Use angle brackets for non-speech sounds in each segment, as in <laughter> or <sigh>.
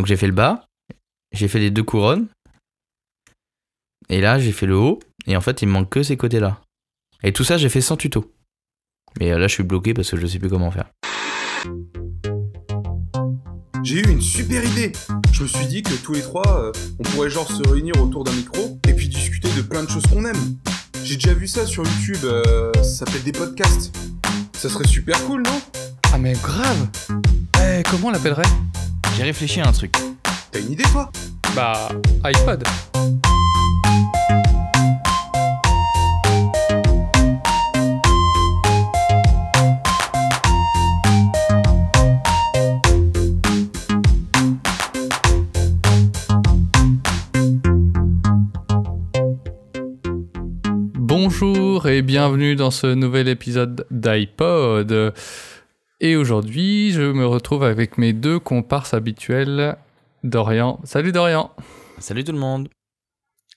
Donc j'ai fait le bas, j'ai fait les deux couronnes, et là j'ai fait le haut, et en fait il me manque que ces côtés-là. Et tout ça j'ai fait sans tuto. Mais euh, là je suis bloqué parce que je sais plus comment faire. J'ai eu une super idée. Je me suis dit que tous les trois, euh, on pourrait genre se réunir autour d'un micro et puis discuter de plein de choses qu'on aime. J'ai déjà vu ça sur YouTube, euh, ça s'appelle des podcasts. Ça serait super cool, non? Ah mais grave Eh, comment on l'appellerait? J'ai réfléchi à un truc. T'as une idée, toi? Bah, iPod. Bonjour et bienvenue dans ce nouvel épisode d'iPod. Et aujourd'hui, je me retrouve avec mes deux comparses habituels, Dorian. Salut Dorian, Salut tout le monde.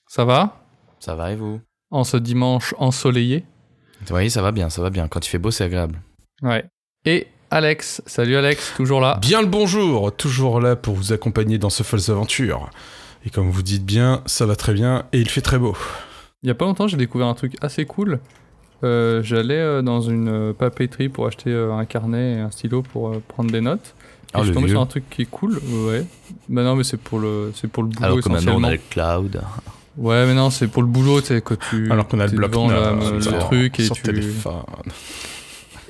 ça va? Ça va et vous? En ce dimanche ensoleillé? Oui, ça va bien, ça va bien. Quand il fait beau, c'est agréable. Ouais. Et Alex, salut Alex, toujours là? Bien le bonjour, toujours là pour vous accompagner dans ce folles aventures. Et comme vous dites bien, ça va très bien et il fait très beau. Il y a pas longtemps, j'ai découvert un truc assez cool. Euh, J'allais euh, dans une euh, papeterie pour acheter euh, un carnet et un stylo pour euh, prendre des notes. Et Ah, je suis tombé vieux. sur un truc qui est cool. Ouais. Bah non, mais c'est pour le, c'est pour le boulot Alors que maintenant on essentiellement. a le cloud. Ouais, mais non, c'est pour le boulot, tu sais, que tu. Alors qu'on a le bloc devant la- le truc et sur tu. téléphone.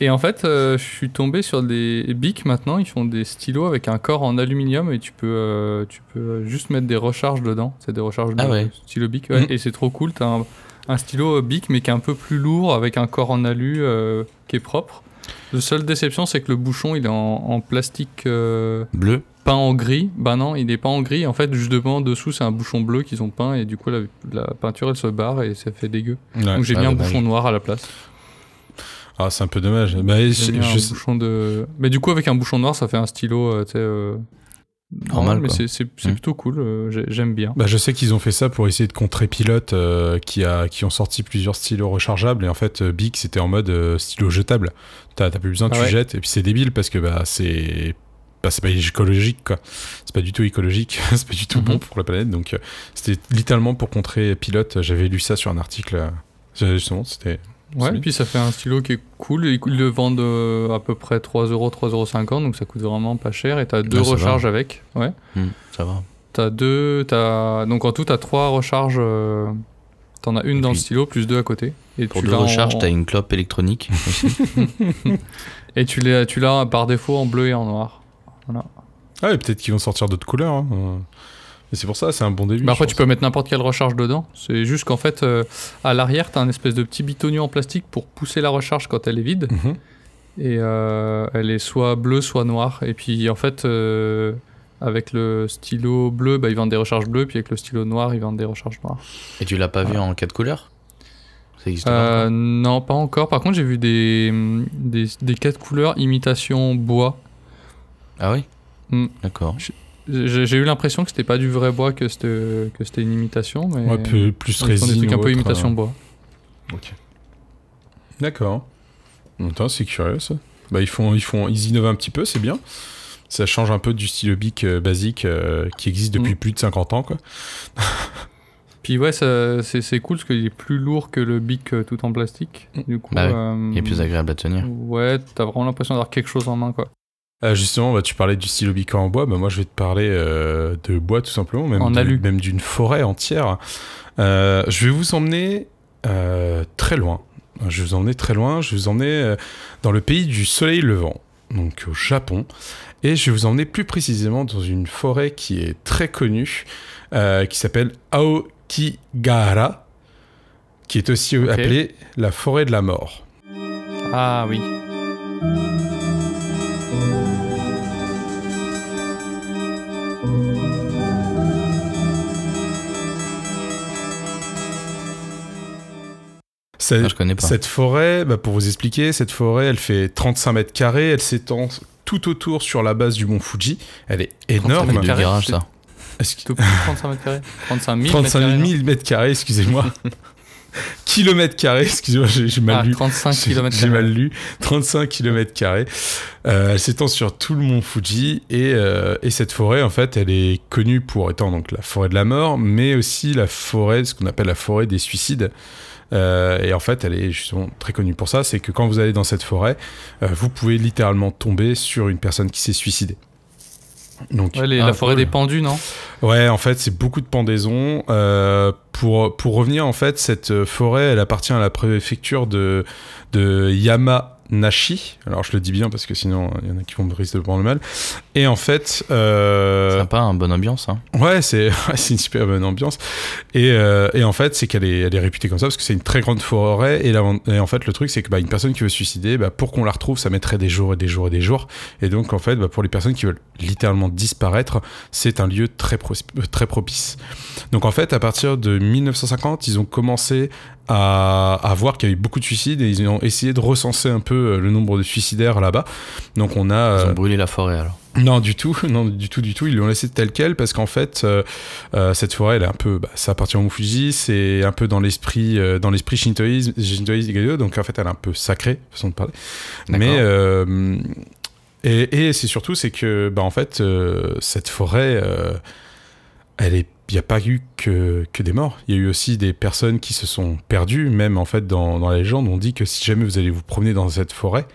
Et en fait, euh, je suis tombé sur des Bic maintenant. Ils font des stylos avec un corps en aluminium et tu peux, euh, tu peux juste mettre des recharges dedans. C'est des recharges Ah de ouais. stylo Bic. ouais. Mhm. Et c'est trop cool. T'as un, un stylo euh, Bic mais qui est un peu plus lourd avec un corps en alu euh, qui est propre. La seule déception, c'est que le bouchon il est en, en plastique euh, Bleu. peint en gris. Bah non, il n'est pas en gris. En fait, juste devant, dessous, c'est un bouchon bleu qu'ils ont peint et du coup, la, la peinture elle se barre et ça fait dégueu. Ouais. Donc j'ai ah, mis un bouchon noir à la place. Ah, c'est un peu dommage. Bah, je- un bouchon de. Mais du coup, avec un bouchon noir, ça fait un stylo, euh, Normal, Mais c'est- c'est c'est Mm. plutôt cool. euh, j'ai- J'aime bien. bah, je sais qu'ils ont fait ça pour essayer de contrer Pilote euh, qui, a, qui ont sorti plusieurs stylos rechargeables. Et en fait, euh, Bic, c'était en mode euh, stylo jetable. T'as t'as plus besoin, Ah tu ouais. jettes. Et puis c'est débile parce que bah, c'est. Bah, c'est pas écologique quoi. C'est pas du tout écologique, <laughs> c'est pas du tout Mhm. bon pour la planète. Donc euh, c'était littéralement pour contrer Pilote. J'avais lu ça sur un article. euh, Justement, c'était. Ouais, et puis ça fait un stylo qui est cool. Ils le vendent euh, à peu près 3 euros, 3,50 euros, donc ça coûte vraiment pas cher. Et t'as deux Ah, va. recharges avec. Ouais. Hmm, ça va. T'as deux. As... Donc en tout, t'as trois recharges. euh, T'en as une Et dans le stylo, plus deux à côté. Et Pour tu deux l'as en- recharges, t'as une clope électronique. <laughs> Et tu l'as tu l'as par défaut en bleu et en noir. Voilà. Ah, et peut-être qu'ils vont sortir d'autres couleurs. hein. Mais c'est pour ça, c'est un bon début. Bah après, tu peux mettre n'importe quelle recharge dedans. C'est juste qu'en fait, euh, à l'arrière, tu as un espèce de petit bitonio en plastique pour pousser la recharge quand elle est vide. Mhm. Et euh, elle est soit bleue, soit noire. Et puis en fait, euh, avec le stylo bleu, bah, ils vendent des recharges bleues. Puis avec le stylo noir, ils vendent des recharges noires. Et tu l'as pas vu en quatre couleurs? Euh, non, pas encore. Par contre, j'ai vu des, des, des quatre couleurs imitation bois. Ah oui? Hmm. D'accord. J'ai eu l'impression que c'était pas du vrai bois, que c'était une imitation. Mais Ouais, plus font résine. des trucs un peu autre, imitation euh. bois. Ok. D'accord. Attends, c'est curieux ça. Bah, ils, font, ils, font, ils innovent un petit peu, c'est bien. Ça change un peu du stylo bic euh, basique euh, qui existe depuis Mm. plus de 50 ans. Quoi. <laughs> Puis ouais, c'est cool parce qu'il est plus lourd que le Bic euh, tout en plastique. Du coup, Bah euh, Il est plus agréable à tenir. Ouais, t'as vraiment l'impression d'avoir quelque chose en main, quoi. Euh, justement, bah, tu parlais du stylo en bois. Bah, moi, je vais te parler euh, de bois tout simplement, même de- même d'une forêt entière. Euh, je vais vous emmener très loin. Je vais vous emmener très loin. Je vais vous emmener dans le pays du soleil levant, donc au Japon. Et je vais vous emmener plus précisément dans une forêt qui est très connue, qui s'appelle Aokigahara, qui est aussi appelée la forêt de la mort. Ah oui. Ah, je connais pas. Cette forêt, bah, pour vous expliquer, cette forêt, elle fait 35 mètres carrés, elle s'étend tout autour sur la base du mont Fuji. Elle est 35 énorme. mètres de carré, garage, c'est- ça. Est-ce que- Tout petit, 35 mètres carrés 35 000 35 mètres 000 mètres carrés, excusez-moi. <laughs> kilomètres carrés. Excusez-moi, j'ai j'ai mal Ah, lu. 35 J'ai- km. J'ai mal lu. 35 km carrés. Euh, elle s'étend sur tout le mont Fuji et, euh, et cette forêt, en fait, elle est connue pour étant donc la forêt de la mort, mais aussi la forêt, ce qu'on appelle la forêt des suicides. Euh, et en fait, elle est justement très connue pour ça. C'est que quand vous allez dans cette forêt, euh, vous pouvez littéralement tomber sur une personne qui s'est suicidée. Donc, Ouais, les- la forêt des pendus, non? Ouais, en fait, c'est beaucoup de pendaisons. Euh, pour, pour revenir, en fait, cette forêt, elle appartient à la préfecture de, de Yamanashi. Alors, je le dis bien parce que sinon, il y en a qui vont me risquer de prendre le mal. Et en fait, euh, Sympa, hein, bonne ambiance. Hein. ouais, c'est <laughs> ouais, une super bonne ambiance. Et, euh, et en fait, c'est qu'elle est, elle est réputée comme ça parce que c'est une très grande forêt. Et, en fait, le truc, c'est que bah, une personne qui veut se suicider, bah, pour qu'on la retrouve, ça mettrait des jours et des jours et des jours. Et donc, en fait, bah, pour les personnes qui veulent littéralement disparaître, c'est un lieu très, pro- très propice. Donc, en fait, à partir de 1950, ils ont commencé à, à voir qu'il y avait beaucoup de suicides et ils ont essayé de recenser un peu euh, le nombre de suicidaires là-bas. Donc, on a. Ils euh, ont brûlé la forêt alors. Non, du tout, <laughs> non, du tout, du tout. Ils l'ont laissé tel quel parce qu'en fait, euh, euh, cette forêt, elle est un peu, bah, ça appartient au Fuji, c'est un peu dans l'esprit, euh, dans l'esprit shintoïsme, shintoïsme donc en fait, elle est un peu sacrée, façon de parler. Mais et, et c'est surtout, c'est que, bah, en fait, cette forêt, elle est, il n'y a pas eu que, des morts. Il y a eu aussi des personnes qui se sont perdues. Même en fait, dans, la légende, on dit que si jamais vous allez vous promener dans cette forêt,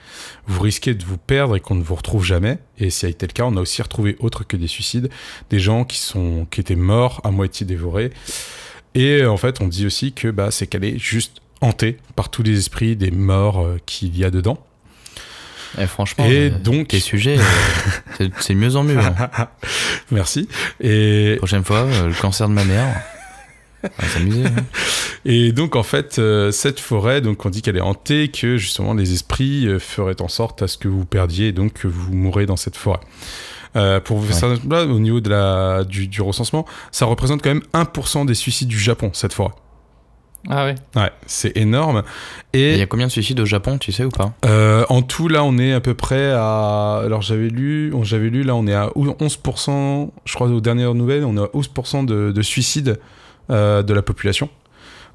vous risquez de vous perdre et qu'on ne vous retrouve jamais. Et si a été le cas, on a aussi retrouvé autre que des suicides, des gens qui sont qui étaient morts à moitié dévorés. Et en fait, on dit aussi que bah, c'est qu'elle est juste hantée par tous les esprits des morts euh, qu'il y a dedans. Et franchement, Et euh, donc- tes sujets, euh, <laughs> c'est- de mieux en mieux. hein. <laughs> Merci. Et, Prochaine fois, euh, le cancer de ma mère. On va s'amuser. hein. <laughs> Et donc en fait, cette forêt, donc on dit qu'elle est hantée, que justement les esprits feraient en sorte à ce que vous perdiez donc que vous mourrez dans cette forêt. Euh, pour vous faire ça, là, au niveau de la, du, du recensement, ça représente quand même 1% des suicides du Japon, cette forêt. Ah ouais. Ouais, c'est énorme. Et Il y a combien de suicides au Japon, tu sais ou pas? Euh, en tout, là, on est à peu près à. Alors j'avais lu, on- j'avais lu, là, on est à 11%, je crois aux dernières nouvelles, on est à 11% de, de suicides euh, de la population.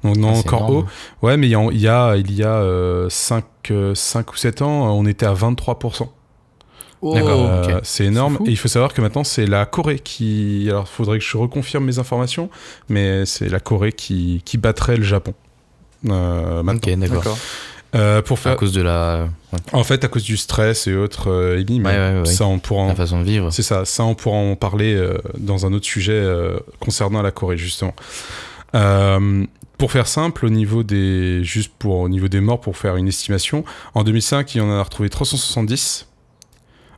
Donc non, Ah, encore énorme. haut. Ouais, mais il y a, il y a, il y a 5, ou 7 ans, on était à 23%. D'accord, Euh, ok. C'est énorme. Et il faut savoir que maintenant, c'est la Corée qui. Alors, il faudrait que je reconfirme mes informations, mais c'est la Corée qui, qui battrait le Japon. Euh, maintenant. Ok, d'accord. Euh, pour À faire. cause de la, ouais, En fait, à cause du stress et autres, euh, mais Ouais, ouais, ouais, ça, on pourra en... la façon de vivre. C'est ça, ça, on pourra en parler euh, dans un autre sujet euh, concernant la Corée, justement. Euh, pour faire simple, au niveau des, juste pour, au niveau des morts, pour faire une estimation, en 2005, il y en a retrouvé 370.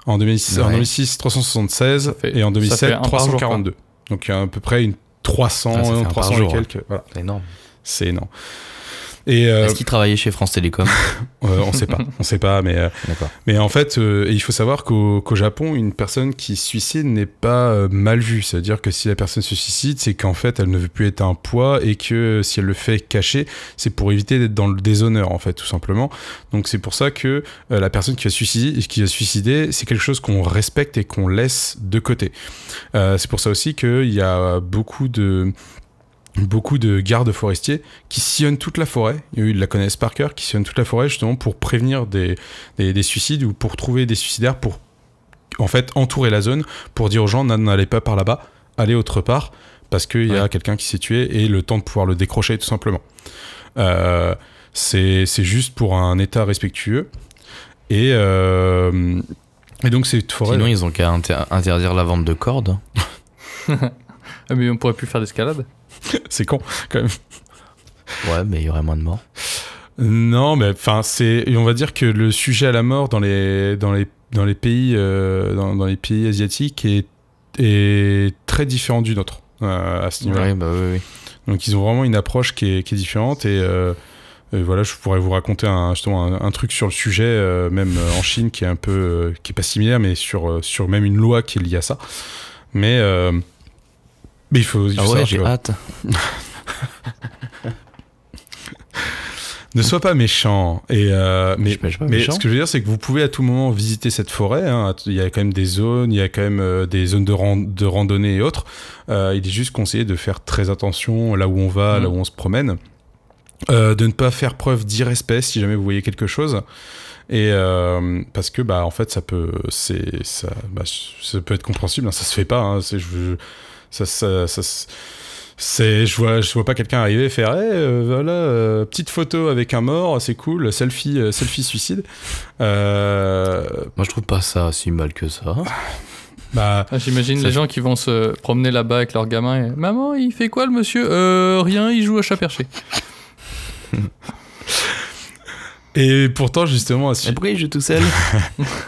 En 2006, en Ouais. 2006 376. fait- et en ça 2007, fait un par jour, 342. Donc, il y a à peu près une 300, Ah, ça fait un par 300 et jour, quelques. Voilà, C'est énorme. c'est énorme. Et euh, Est-ce qu'il travaillait chez France Télécom <laughs> euh, on sait pas, <laughs> on sait pas, mais euh, mais en fait, il faut savoir qu'au Japon, une personne qui se suicide n'est pas mal vue. C'est-à-dire que si la personne se suicide, c'est qu'en fait, elle ne veut plus être un poids et que si elle le fait caché, c'est pour éviter d'être dans le déshonneur, en fait, tout simplement. Donc c'est pour ça que la personne qui va suicider, qui va se suicider, c'est quelque chose qu'on respecte et qu'on laisse de côté. C'est pour ça aussi qu'il y a beaucoup de beaucoup de gardes forestiers qui sillonnent toute la forêt, ils la connaissent par cœur, qui sillonnent toute la forêt justement pour prévenir des, des, des suicides ou pour trouver des suicidaires pour en fait entourer la zone pour dire aux gens n'allez pas par là-bas, allez autre part parce qu'il y a quelqu'un qui s'est tué et le temps de pouvoir le décrocher tout simplement. Euh, c'est juste pour un état respectueux et, euh, et donc cette forêt... Sinon, ils ont qu'à inter- interdire la vente de cordes. <laughs> Ah, mais on pourrait plus faire d'escalade. <laughs> c'est con quand même. Ouais, mais il y aurait moins de morts. Non, mais enfin, c'est, on va dire que le sujet à la mort dans les, dans les, dans les pays, euh, dans, dans les pays asiatiques est, est très différent du nôtre euh, à ce niveau-là. Ouais, bah oui, oui. Donc ils ont vraiment une approche qui est, qui est différente et, euh, et voilà, je pourrais vous raconter un, justement un, un truc sur le sujet, euh, même en Chine, qui est un peu, euh, qui est pas similaire, mais sur, sur même une loi qui est liée à ça. Mais, euh, mais il faut, il faut Ah ouais, j'ai hâte. <laughs> ne sois pas méchant. Et euh, mais pas- Mais méchant. ce que je veux dire, c'est que vous pouvez à tout moment visiter cette forêt. hein. Il y a quand même des zones, il y a quand même euh, des zones de, ran- de randonnée et autres. Euh, il est juste conseillé de faire très attention là où on va, là où on se promène. Euh, de ne pas faire preuve d'irrespect si jamais vous voyez quelque chose. Et euh, parce que bah en fait ça peut c'est ça bah, ça peut être compréhensible hein, ça se fait pas hein, je, ça ça, c'est je vois je vois pas quelqu'un arriver et faire Eh, euh, voilà euh, petite photo avec un mort c'est cool selfie euh, selfie suicide euh, Moi, je trouve pas ça si mal que ça. bah Ah, J'imagine les gens qui vont se promener là-bas avec leur gamin et Maman, il fait quoi le monsieur? Euh, rien, il joue à chat perché. <laughs> et pourtant justement su- Et pourquoi il joue tout seul <laughs>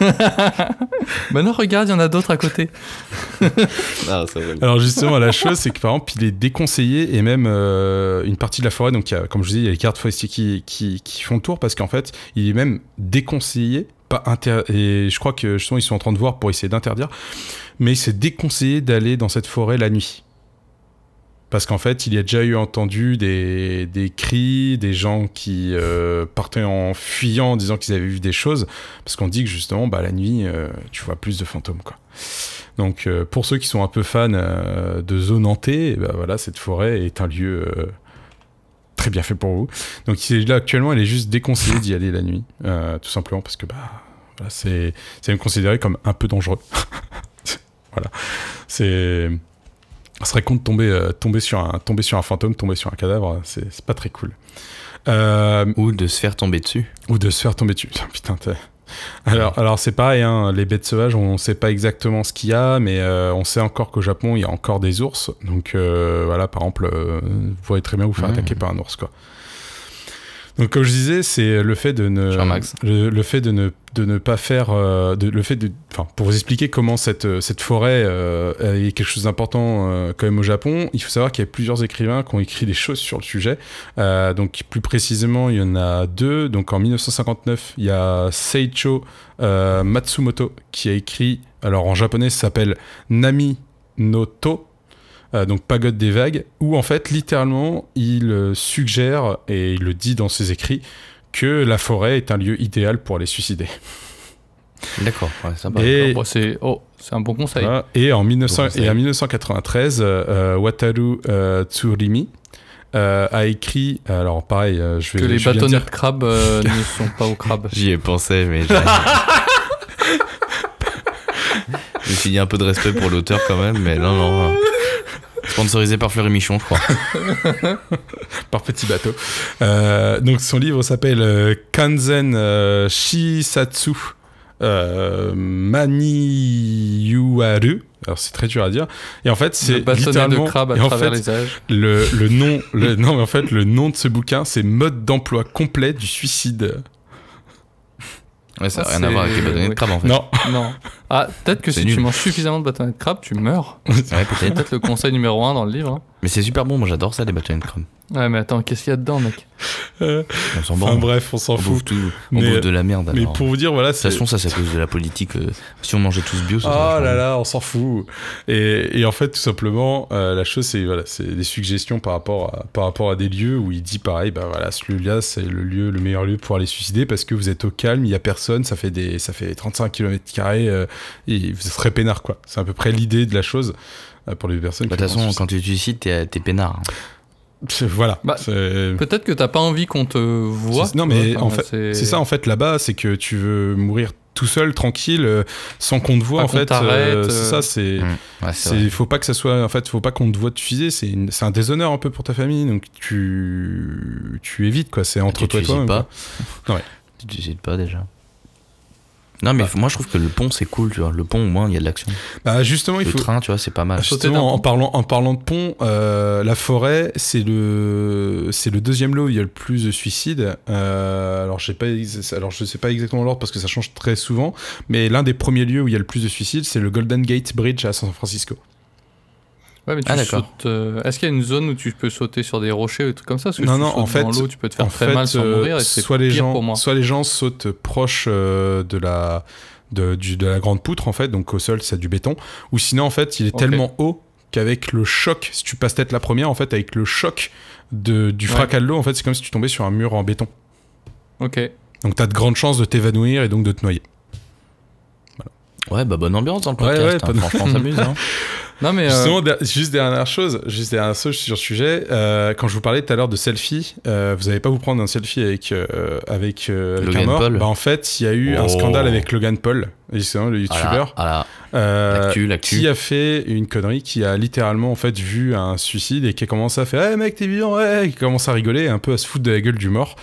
bah non, regarde, il y en a d'autres à côté. <laughs> Ah. Alors justement, la chose, c'est que par exemple, il est déconseillé et même euh, une partie de la forêt, donc il y a, comme je vous dis, il y a les gardes forestiers qui, qui, qui font le tour parce qu'en fait, il est même déconseillé, pas inter et je crois que justement, ils sont en train de voir pour essayer d'interdire, mais c'est déconseillé d'aller dans cette forêt la nuit. Parce qu'en fait, il y a déjà eu entendu des, des cris, des gens qui euh, partaient en fuyant en disant qu'ils avaient vu des choses. Parce qu'on dit que justement, bah, la nuit, euh, tu vois plus de fantômes. Quoi. Donc, euh, pour ceux qui sont un peu fans de zone hantée, eh ben, voilà, cette forêt est un lieu très bien fait pour vous. Donc, il là actuellement, elle est juste déconseillée d'y aller la nuit. tout simplement parce que bah, voilà, c'est même considéré comme un peu dangereux. <laughs> voilà. C'est. Ce serait con de tomber, euh, tomber, sur un, tomber sur un fantôme, tomber sur un cadavre, c'est pas très cool. Euh, Ou de se faire tomber dessus. ou de se faire tomber dessus. <laughs> Putain, alors, alors c'est pareil, hein, les bêtes sauvages, on sait pas exactement ce qu'il y a, mais euh, on sait encore qu'au Japon, il y a encore des ours. Donc euh, voilà, par exemple, euh, vous pourrez très bien vous faire Mmh. attaquer par un ours, quoi. Donc comme je disais, c'est le fait de ne, le, le fait de ne, de ne pas faire, euh, de, le fait de, enfin, pour vous expliquer comment cette, euh, cette forêt euh, est quelque chose d'important euh, quand même au Japon, il faut savoir qu'il y a plusieurs écrivains qui ont écrit des choses sur le sujet. Donc plus précisément, il y en a deux. Donc en 1959, il y a Seicho Matsumoto qui a écrit, alors en japonais, ça s'appelle Nami no To. Euh, donc pagode des vagues, où en fait littéralement il euh, suggère et il le dit dans ses écrits que la forêt est un lieu idéal pour aller suicider. <laughs> D'accord, ouais, sympa. Et- Bon, c'est oh, c'est un bon conseil. Voilà. Et, en 1900 Bon conseil. et en 1993, euh, Wataru euh, Tsurimi euh, a écrit, alors pareil, euh, je vais Que les bâtonnets dire- de crabe euh, ne sont pas au crabe. <laughs> J'y ai pensé, mais j'ai- je me suis dit un peu de respect pour l'auteur quand même, mais non, non. Sponsorisé par Fleury Michon, je crois. <laughs> par petit bateau. Euh, donc son livre s'appelle euh, Kanzen euh, Shisatsu euh, Maniyuaru. Alors c'est très dur à dire. Et en fait c'est bâtonnet de littéralement crabe à et en travers fait, les âges. le, le nom le, <laughs> non mais en fait le nom de ce bouquin c'est mode d'emploi complet du suicide. Ouais, ça n'a Ah, rien à voir avec les bâtonnets de crabe en fait. Non. Non. Ah, peut-être que si tu manges suffisamment de bâtonnets de crabe, tu meurs. Ouais, C'est peut-être. peut-être le conseil numéro un dans le livre. hein. Mais c'est super bon, moi j'adore ça, les bâtonnets de crabe. Ouais, mais attends, qu'est-ce qu'il y a dedans, mec Euh, <laughs> On s'en enfin bref, on s'en On fout. bouffe tout. On Mais- bouffe de la merde. Mais alors. pour vous dire voilà, De toute c'est façon, ça c'est à cause de la politique. euh, Si on mangeait tous bio, ça Oh serait là là, on s'en fout. Et, et en fait, tout simplement, euh, la chose, c'est voilà, c'est des suggestions par rapport, à, par rapport à des lieux où il dit pareil, bah voilà, ce lieu-là, c'est le lieu, le meilleur lieu pour aller suicider parce que vous êtes au calme, il y a personne, ça fait des, ça fait 35 km carrés et vous serez peinard quoi. C'est à peu près l'idée de la chose euh, pour les personnes. Bah, De toute façon, quand tu te suicides, t'es t'es peinard. hein. Voilà. Bah, Peut-être que t'as pas envie qu'on te voit. C'est- non, mais Enfin, en fait, c'est ça en fait là-bas, c'est que tu veux mourir tout seul, tranquille, euh, sans qu'on te voit Pas en fait. euh, c'est euh. ça, c'est. Mmh. Ouais, faut pas que ça soit, en fait, faut pas qu'on te voit te fuser. C'est, une- c'est un déshonneur un peu pour ta famille, donc tu, tu évites quoi. C'est entre Tu toi et te toi. pas. Ouais. Tu te suicides pas déjà. Non, mais moi je trouve que le pont c'est cool, tu vois. Le pont, au moins, il y a de l'action. Bah justement, il Le faut. train, tu vois, c'est pas mal. Justement, en parlant, en parlant de pont, euh, la forêt, c'est le, c'est le deuxième lot où il y a le plus de suicides. Euh, alors, je sais pas, alors je sais pas exactement l'ordre parce que ça change très souvent, mais l'un des premiers lieux où il y a le plus de suicides, c'est le Golden Gate Bridge à San Francisco. Ouais, mais tu Ah, sautes. euh, Est-ce qu'il y a une zone où tu peux sauter sur des rochers ou des trucs comme ça? Parce que Non, si tu non, en sautes dans fait- l'eau, tu peux te faire très fait, mal sans euh, mourir. Et c'est soit les pire gens, pour moi. soit les gens sautent proche euh, de la de, du- de la grande poutre en fait, donc au sol c'est du béton, ou sinon en fait il est tellement haut qu'avec le choc, si tu passes tête la première en fait avec le choc de, du Ouais. fracas de l'eau en fait c'est comme si tu tombais sur un mur en béton. Ok. Donc t'as de grandes chances de t'évanouir et donc de te noyer. Ouais, bah bonne ambiance dans le Ouais, podcast. ouais, hein, pas- Franchement, on s'amuse. Hein. <laughs> Non, mais. euh, Justement, juste dernière chose, juste dernière chose sur le sujet. euh, quand je vous parlais tout à l'heure de selfie, euh, vous n'allez pas vous prendre un selfie avec avec, un mort. Paul. Bah, en fait, il y a eu un Oh. scandale avec Logan Paul, justement, le Voilà, youtubeur, l'actu. qui a fait une connerie, qui a littéralement en fait vu un suicide et qui a commencé à faire, hey mec t'es vivant, ouais, qui commence à rigoler, un peu à se foutre de la gueule du mort.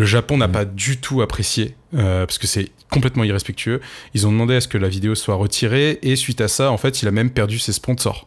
Le Japon n'a Mm. pas du tout apprécié euh, parce que c'est complètement irrespectueux. Ils ont demandé à ce que la vidéo soit retirée et suite à ça, en fait, il a même perdu ses sponsors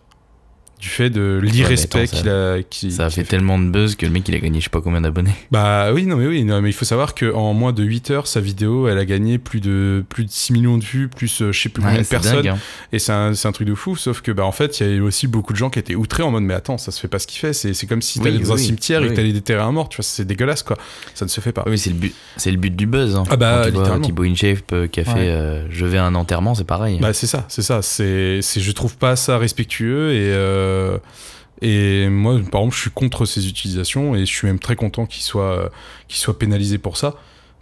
du fait de l'irrespect ça- qu'il a. Ça a fait tellement de buzz que le mec il a gagné je sais pas combien d'abonnés. Bah oui, non mais oui, non, mais il faut savoir qu'en moins de 8 heures, sa vidéo, elle a gagné plus de plus de 6 millions de vues, plus euh, je sais plus combien de personnes. dingue, hein. Et c'est un, un truc de fou, sauf que bah en fait, il y a eu aussi beaucoup de gens qui étaient outrés en mode mais attends, ça se fait pas ce qu'il fait, c'est comme si Oui, t'allais dans un oui, cimetière et que oui. t'allais déterrer un mort, tu vois, c'est dégueulasse quoi. Ça ne se fait pas. Oui, c'est le but, c'est le but du buzz. Hein. Ah bah, littéralement. Thibaut InShape euh, qui a Ouais. fait euh, Je vais à un enterrement, c'est pareil. Bah c'est ça, c'est ça, c'est c'est je trouve pas ça respectueux et euh, et moi par exemple, je suis contre ces utilisations et je suis même très content qu'il soit qu'il soit pénalisé pour ça.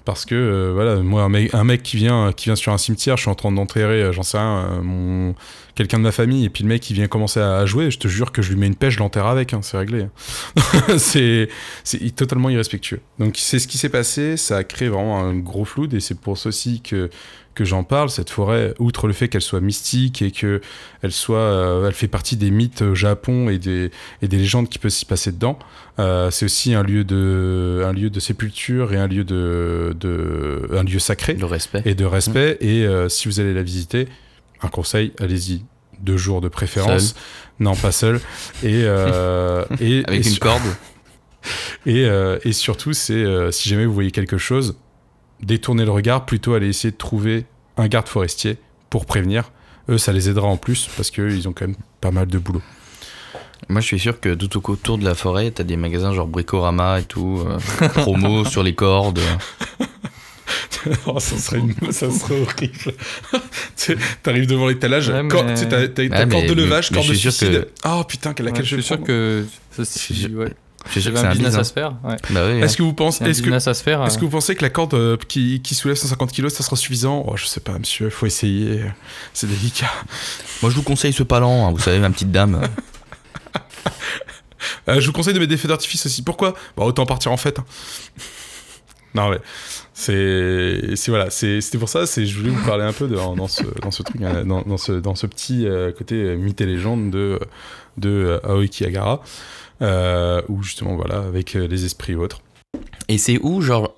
Parce que euh, voilà, moi un mec, qui vient qui vient sur un cimetière, je suis en train d'enterrer, euh, j'en sais rien, euh, quelqu'un de ma famille et puis le mec qui vient commencer à, jouer, je te jure que je lui mets une pêche, je l'enterre avec, hein, c'est réglé. <laughs> c'est c'est totalement irrespectueux. Donc c'est ce qui s'est passé, ça a créé vraiment un gros flou et c'est pour aussi que que j'en parle. Cette forêt, outre le fait qu'elle soit mystique et que elle soit, euh, elle fait partie des mythes au Japon et des et des légendes qui peuvent s'y passer dedans. euh, c'est aussi un lieu de un lieu de sépulture et un lieu de, de un lieu sacré Le respect. et de respect. Et euh, si vous allez la visiter, un conseil, allez-y deux jours de préférence. Non, pas seul. Et <laughs> et Avec et une sur- corde. <laughs> et, et surtout, c'est si jamais vous voyez quelque chose, détournez le regard, plutôt aller essayer de trouver un garde forestier pour prévenir. Eux, ça les aidera en plus parce qu'ils ont quand même pas mal de boulot. Moi, je suis sûr que tout au- autour de la forêt, t'as des magasins genre Bricorama et tout, euh, <laughs> promo sur les cordes. <laughs> oh, ça, serait une- ça serait horrible. <laughs> T'arrives devant l'étalage, Ouais, cor- mais- t'as t'as- t'as Ouais, corde mais- de levage, mais corde de suicide. que- Oh putain, laquelle ouais, je suis sûr prendre que. ça, Je suis si- sûr- ouais. J'avais c'est un un business à business. se faire. Ouais. Bah oui. Est-ce que vous pensez, C'est un est-ce que, business à se faire. est-ce euh. que vous pensez que la corde euh, qui, qui soulève 150 kg, ça sera suffisant? Oh, je sais pas, monsieur, faut essayer. C'est délicat. Moi, je vous conseille ce palan, hein, vous savez, ma petite dame. <laughs> Euh, je vous conseille de mettre des feux d'artifice aussi. Pourquoi? Bah autant partir en fête. hein. <laughs> non mais c'est c'est voilà, c'était pour ça. C'est je voulais vous parler un peu de, dans ce dans ce truc, euh, dans, dans ce dans ce petit euh, côté euh, mythe et légende de de euh, Aoki Agara, euh, où justement voilà avec euh, les esprits et autres. Et c'est où, genre?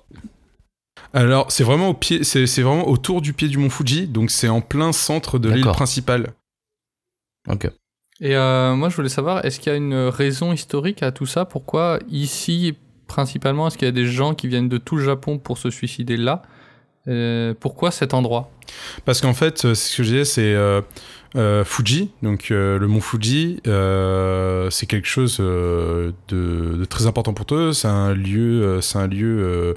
Alors c'est vraiment au pied, c'est c'est vraiment autour du pied du mont Fuji, donc c'est en plein centre de l'île principale. Ok. Et euh, moi, je voulais savoir, est-ce qu'il y a une raison historique à tout ça? Pourquoi ici, principalement, est-ce qu'il y a des gens qui viennent de tout le Japon pour se suicider là? Euh, Pourquoi cet endroit? Parce qu'en fait, ce que je disais, c'est euh, euh, Fuji, donc euh, le mont Fuji, euh, c'est quelque chose de, très important pour eux. C'est un lieu, c'est un lieu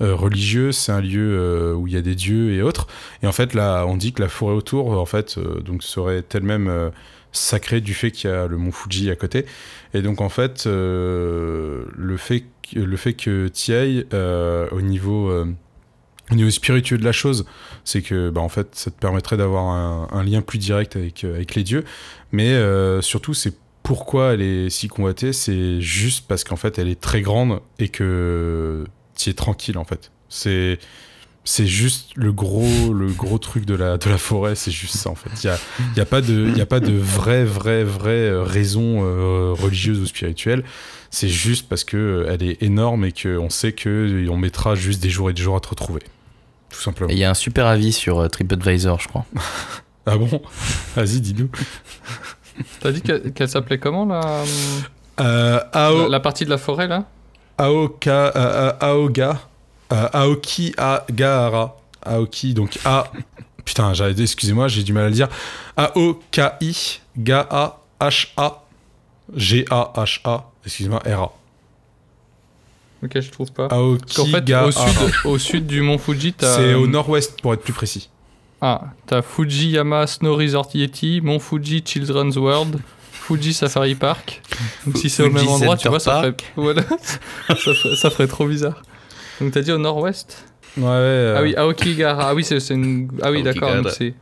religieux, c'est un lieu où il y a des dieux et autres. Et en fait, là, on dit que la forêt autour, en fait, donc serait elle-même sacrée du fait qu'il y a le mont Fuji à côté. Et donc, en fait, le fait que, le fait que tu au niveau au niveau spirituel de la chose, c'est que bah, en fait ça te permettrait d'avoir un, lien plus direct avec, euh, avec les dieux. Mais euh, surtout c'est pourquoi elle est si convoitée c'est juste parce qu'en fait elle est très grande et que tu es tranquille en fait. C'est c'est juste le gros le gros truc de la de la forêt c'est juste ça en fait. Il y a, y a pas de y a pas de vraie vraie vraie euh, raison euh, religieuse ou spirituelle. C'est juste parce que euh, elle est énorme et qu'on sait que on mettra juste des jours et des jours à te retrouver tout simplement Et il y a un super avis sur euh, TripAdvisor, je crois. <laughs> Ah bon? Vas-y, dis-nous. <laughs> T'as dit qu'elle s'appelait comment, la, Euh, la, Ao, la partie de la forêt, là? Aoka, euh, euh, Aoga, euh, Aoki Agahara. Aoki, donc A. Putain, j'ai- excusez-moi, j'ai du mal à le dire. A-O-K-I, G-A-H-A, G-A-H-A, excusez-moi, R-A. Ok, je trouve pas. Aoki Parce qu'en fait, au sud, au sud du mont Fuji, t'as. C'est au nord-ouest, pour être plus précis. Ah, t'as Fujiyama Snow Resort Yeti, Mont Fuji Children's World, Fuji Safari Park. Donc si c'est au même endroit, tu vois, ça ferait, <laughs> voilà. ça, ferait, ça ferait trop bizarre. Donc t'as dit au nord-ouest? Ouais, ouais. euh, Ah oui, Aokigahara. Ah oui, c'est c'est une. Ah oui, d'accord. C'est.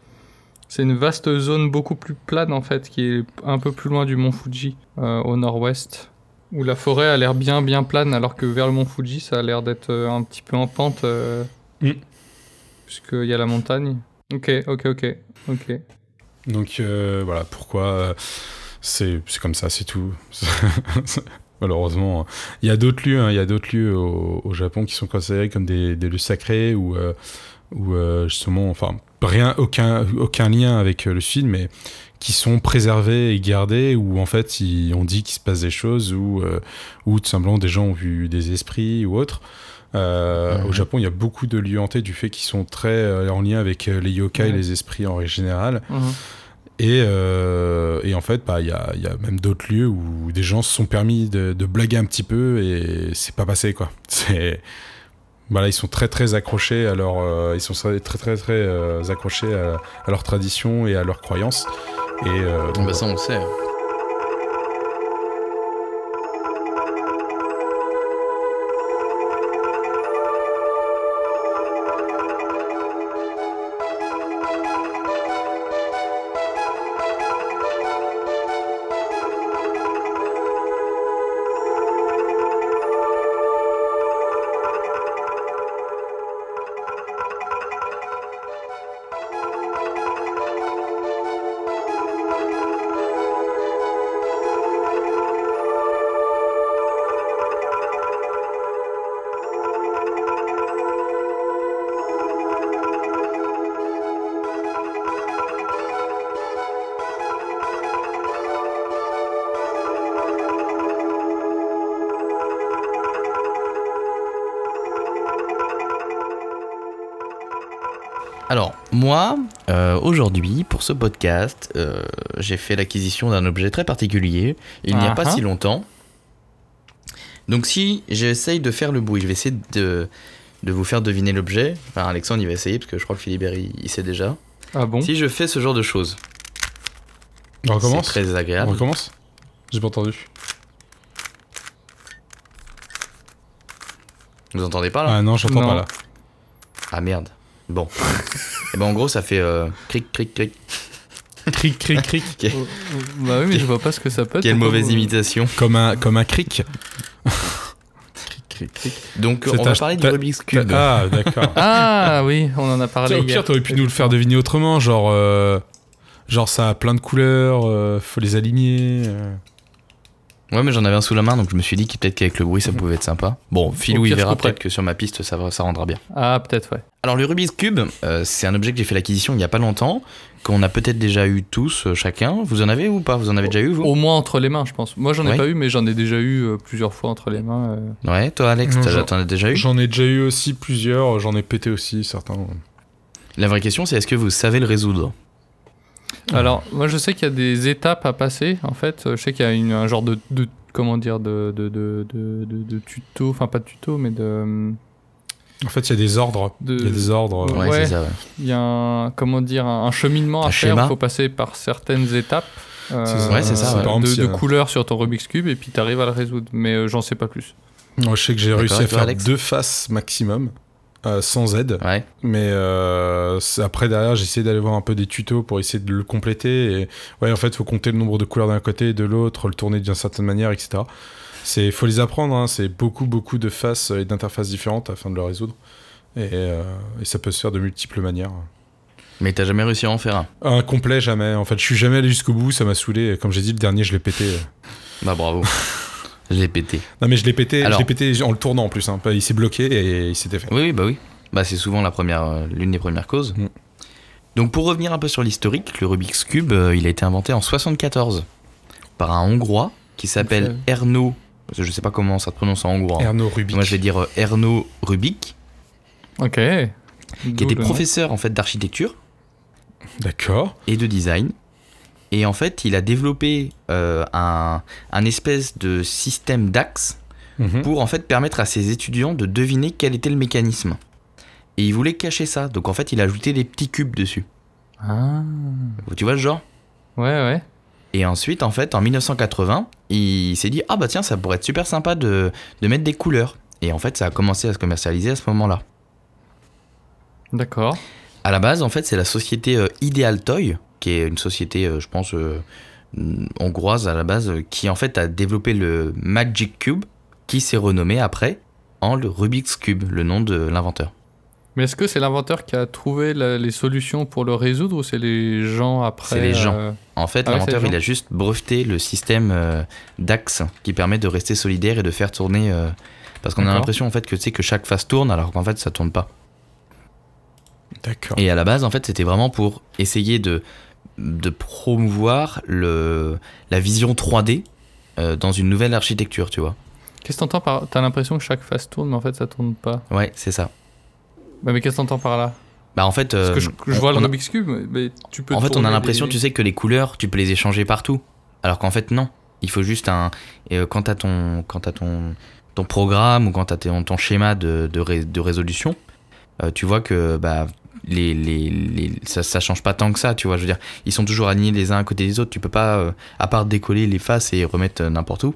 C'est une vaste zone beaucoup plus plane en fait, qui est un peu plus loin du mont Fuji, euh, au nord-ouest, où la forêt a l'air bien bien plane, alors que vers le mont Fuji, ça a l'air d'être euh, un petit peu en pente, euh, Mm. puisqu'il y a la montagne. Ok, ok, ok, ok. Donc euh, voilà pourquoi euh, c'est comme ça, c'est tout. <laughs> Malheureusement, il y a d'autres lieux, hein, il y a d'autres lieux au, au Japon qui sont considérés comme des, des lieux sacrés ou ou justement, enfin rien, aucun aucun lien avec le sud, mais qui sont préservés et gardés où en fait ils, on dit qu'il se passe des choses ou euh, ou tout simplement des gens ont vu des esprits ou autre. Euh. Au Japon, il y a beaucoup de lieux hantés du fait qu'ils sont très euh, en lien avec les yokai, Ouais. les esprits en règle générale. Mhm. Et, euh, et en fait, bah, il y, y a même d'autres lieux où des gens se sont permis de, de blaguer un petit peu et c'est pas passé quoi. <laughs> C'est voilà, ils sont très très accrochés à leur, euh, ils sont très très très, euh, accrochés à, à leur tradition et à leurs croyances. Et euh, Bah ça on le sait. Alors, moi, euh, aujourd'hui, pour ce podcast, euh, j'ai fait l'acquisition d'un objet très particulier, il n'y a pas si longtemps. Donc si j'essaye de faire le bruit, je vais essayer de, de vous faire deviner l'objet. Enfin, Alexandre, il va essayer, parce que je crois que Philibert, il, il sait déjà. Ah bon Si je fais ce genre de choses, on c'est recommence. très On agréable. recommence. J'ai pas entendu. Vous entendez pas là? Ah non, j'entends Non. pas là. Ah merde. Bon. Et ben en gros, ça fait euh, cric, cric, cric. Cric cric cric. <laughs> Bah oui, mais je vois pas ce que ça peut être. Quelle pourquoi mauvaise imitation. Comme un comme un cric. Donc, C'est on ta- va parler du Rubik's Cube. Ah d'accord. <laughs> Ah oui, on en a parlé Au hier. pire, t'aurais pu nous le faire deviner autrement, genre, euh, genre ça a plein de couleurs, euh, faut les aligner. Ouais, mais j'en avais un sous la main, donc je me suis dit que peut-être qu'avec le bruit, ça pouvait être sympa. Bon, Philou, il verra peut-être que sur ma piste, ça, va- ça rendra bien. Ah, peut-être, ouais. Alors, le Rubik's Cube, euh, c'est un objet que j'ai fait l'acquisition il n'y a pas longtemps, qu'on a peut-être déjà eu tous, euh, chacun. Vous en avez ou pas? Vous en avez déjà eu, vous? Au moins entre les mains, je pense. Moi, j'en ai Ouais. pas eu, mais j'en ai déjà eu euh, plusieurs fois entre les mains. euh. Ouais, toi, Alex, Non, t'as- j'en- t'en as déjà eu? J'en ai déjà eu aussi plusieurs, j'en ai pété aussi certains. La vraie question, c'est est-ce que vous savez le résoudre? Alors, moi, je sais qu'il y a des étapes à passer, en fait. Euh, Je sais qu'il y a une- un genre de, de- comment dire, de, de, de, de, de- de tuto, enfin pas de tuto, mais de... En fait, il y a des ordres. De- Il y a des ordres. Ouais. c'est ça, ouais. Il y a un, comment dire, un, un cheminement Un à faire, il faut passer par certaines étapes. euh, ça. Ouais, c'est ça, de, ouais. Exemple, de a- couleurs sur ton Rubik's Cube, et puis tu arrives à le résoudre. Mais euh, j'en sais pas plus. Moi, je sais que j'ai réussi à faire Alex? deux faces maximum, euh, sans aide. Ouais. Mais euh, après, derrière, j'ai essayé d'aller voir un peu des tutos pour essayer de le compléter. Et ouais, en fait, il faut compter le nombre de couleurs d'un côté et de l'autre, le tourner d'une certaine manière, etc. C'est faut les apprendre. hein. C'est beaucoup, beaucoup de faces et d'interfaces différentes afin de le résoudre. Et, euh, et ça peut se faire de multiples manières. Mais t'as jamais réussi à en faire un? Un complet, jamais. En fait, je suis jamais allé jusqu'au bout. Ça m'a saoulé. Comme j'ai dit, le dernier, je l'ai pété. Bah bravo. <laughs> je l'ai pété. Non, mais je l'ai pété, Alors- je l'ai pété en le tournant en plus. hein. Il s'est bloqué et il s'était fait. Oui, oui, bah oui. Bah c'est souvent la première, euh, l'une des premières causes. Mm. Donc pour revenir un peu sur l'historique, le Rubik's Cube, euh, il a été inventé en 74 par un Hongrois qui s'appelle Ok. Erno. Je sais pas comment ça se prononce en hongrois. hein. Erno Rubik. Moi je vais dire euh, Erno Rubik, Ok. qui était professeur en fait d'architecture D'accord. et de design. Et en fait, il a développé euh, un, un espèce de système d'axes Mhm. pour en fait permettre à ses étudiants de deviner quel était le mécanisme. Et il voulait cacher ça, donc en fait il a ajouté des petits cubes dessus. Ah. Tu vois le genre? Ouais, ouais. Et ensuite, en fait, en 1980, il s'est dit Ah bah tiens, ça pourrait être super sympa de, de mettre des couleurs. Et en fait, ça a commencé à se commercialiser à ce moment-là. D'accord. À la base, en fait, c'est la société euh, Ideal Toy, qui est une société, euh, je pense, euh, hongroise à la base, euh, qui en fait a développé le Magic Cube, qui s'est renommé après en le Rubik's Cube, le nom de l'inventeur. Mais est-ce que c'est l'inventeur qui a trouvé la- les solutions pour le résoudre ou c'est les gens après C'est les gens. euh, En fait, Ah l'inventeur, c'est il a juste breveté le système euh, d'axe qui permet de rester solidaire et de faire tourner. euh, parce qu'on a l'impression en fait que sais que chaque face tourne alors qu'en fait ça tourne pas. D'accord. Et à la base, en fait, c'était vraiment pour essayer de, de promouvoir le, la vision 3D euh, dans une nouvelle architecture, tu vois. Qu'est-ce que t'entends par. T'as l'impression que chaque face tourne, mais en fait ça tourne pas. Ouais, c'est ça. Bah, mais qu'est-ce que t'entends par là? Bah en fait, Parce euh, que je, je on- vois le a- Rubik's Cube, mais tu peux. en fait, on a l'impression, tu sais, que les couleurs, tu peux les échanger partout. Alors qu'en fait, non. Il faut juste un. Et euh, quand t'as ton, quand t'as ton, ton programme ou quand t'as ton, ton schéma de, de, ré- de résolution, euh, tu vois que bah, les, les, les- ça, ça change pas tant que ça, tu vois. Je veux dire, ils sont toujours alignés les uns à côté des autres. Tu peux pas, euh, à part décoller les faces et remettre euh, n'importe où,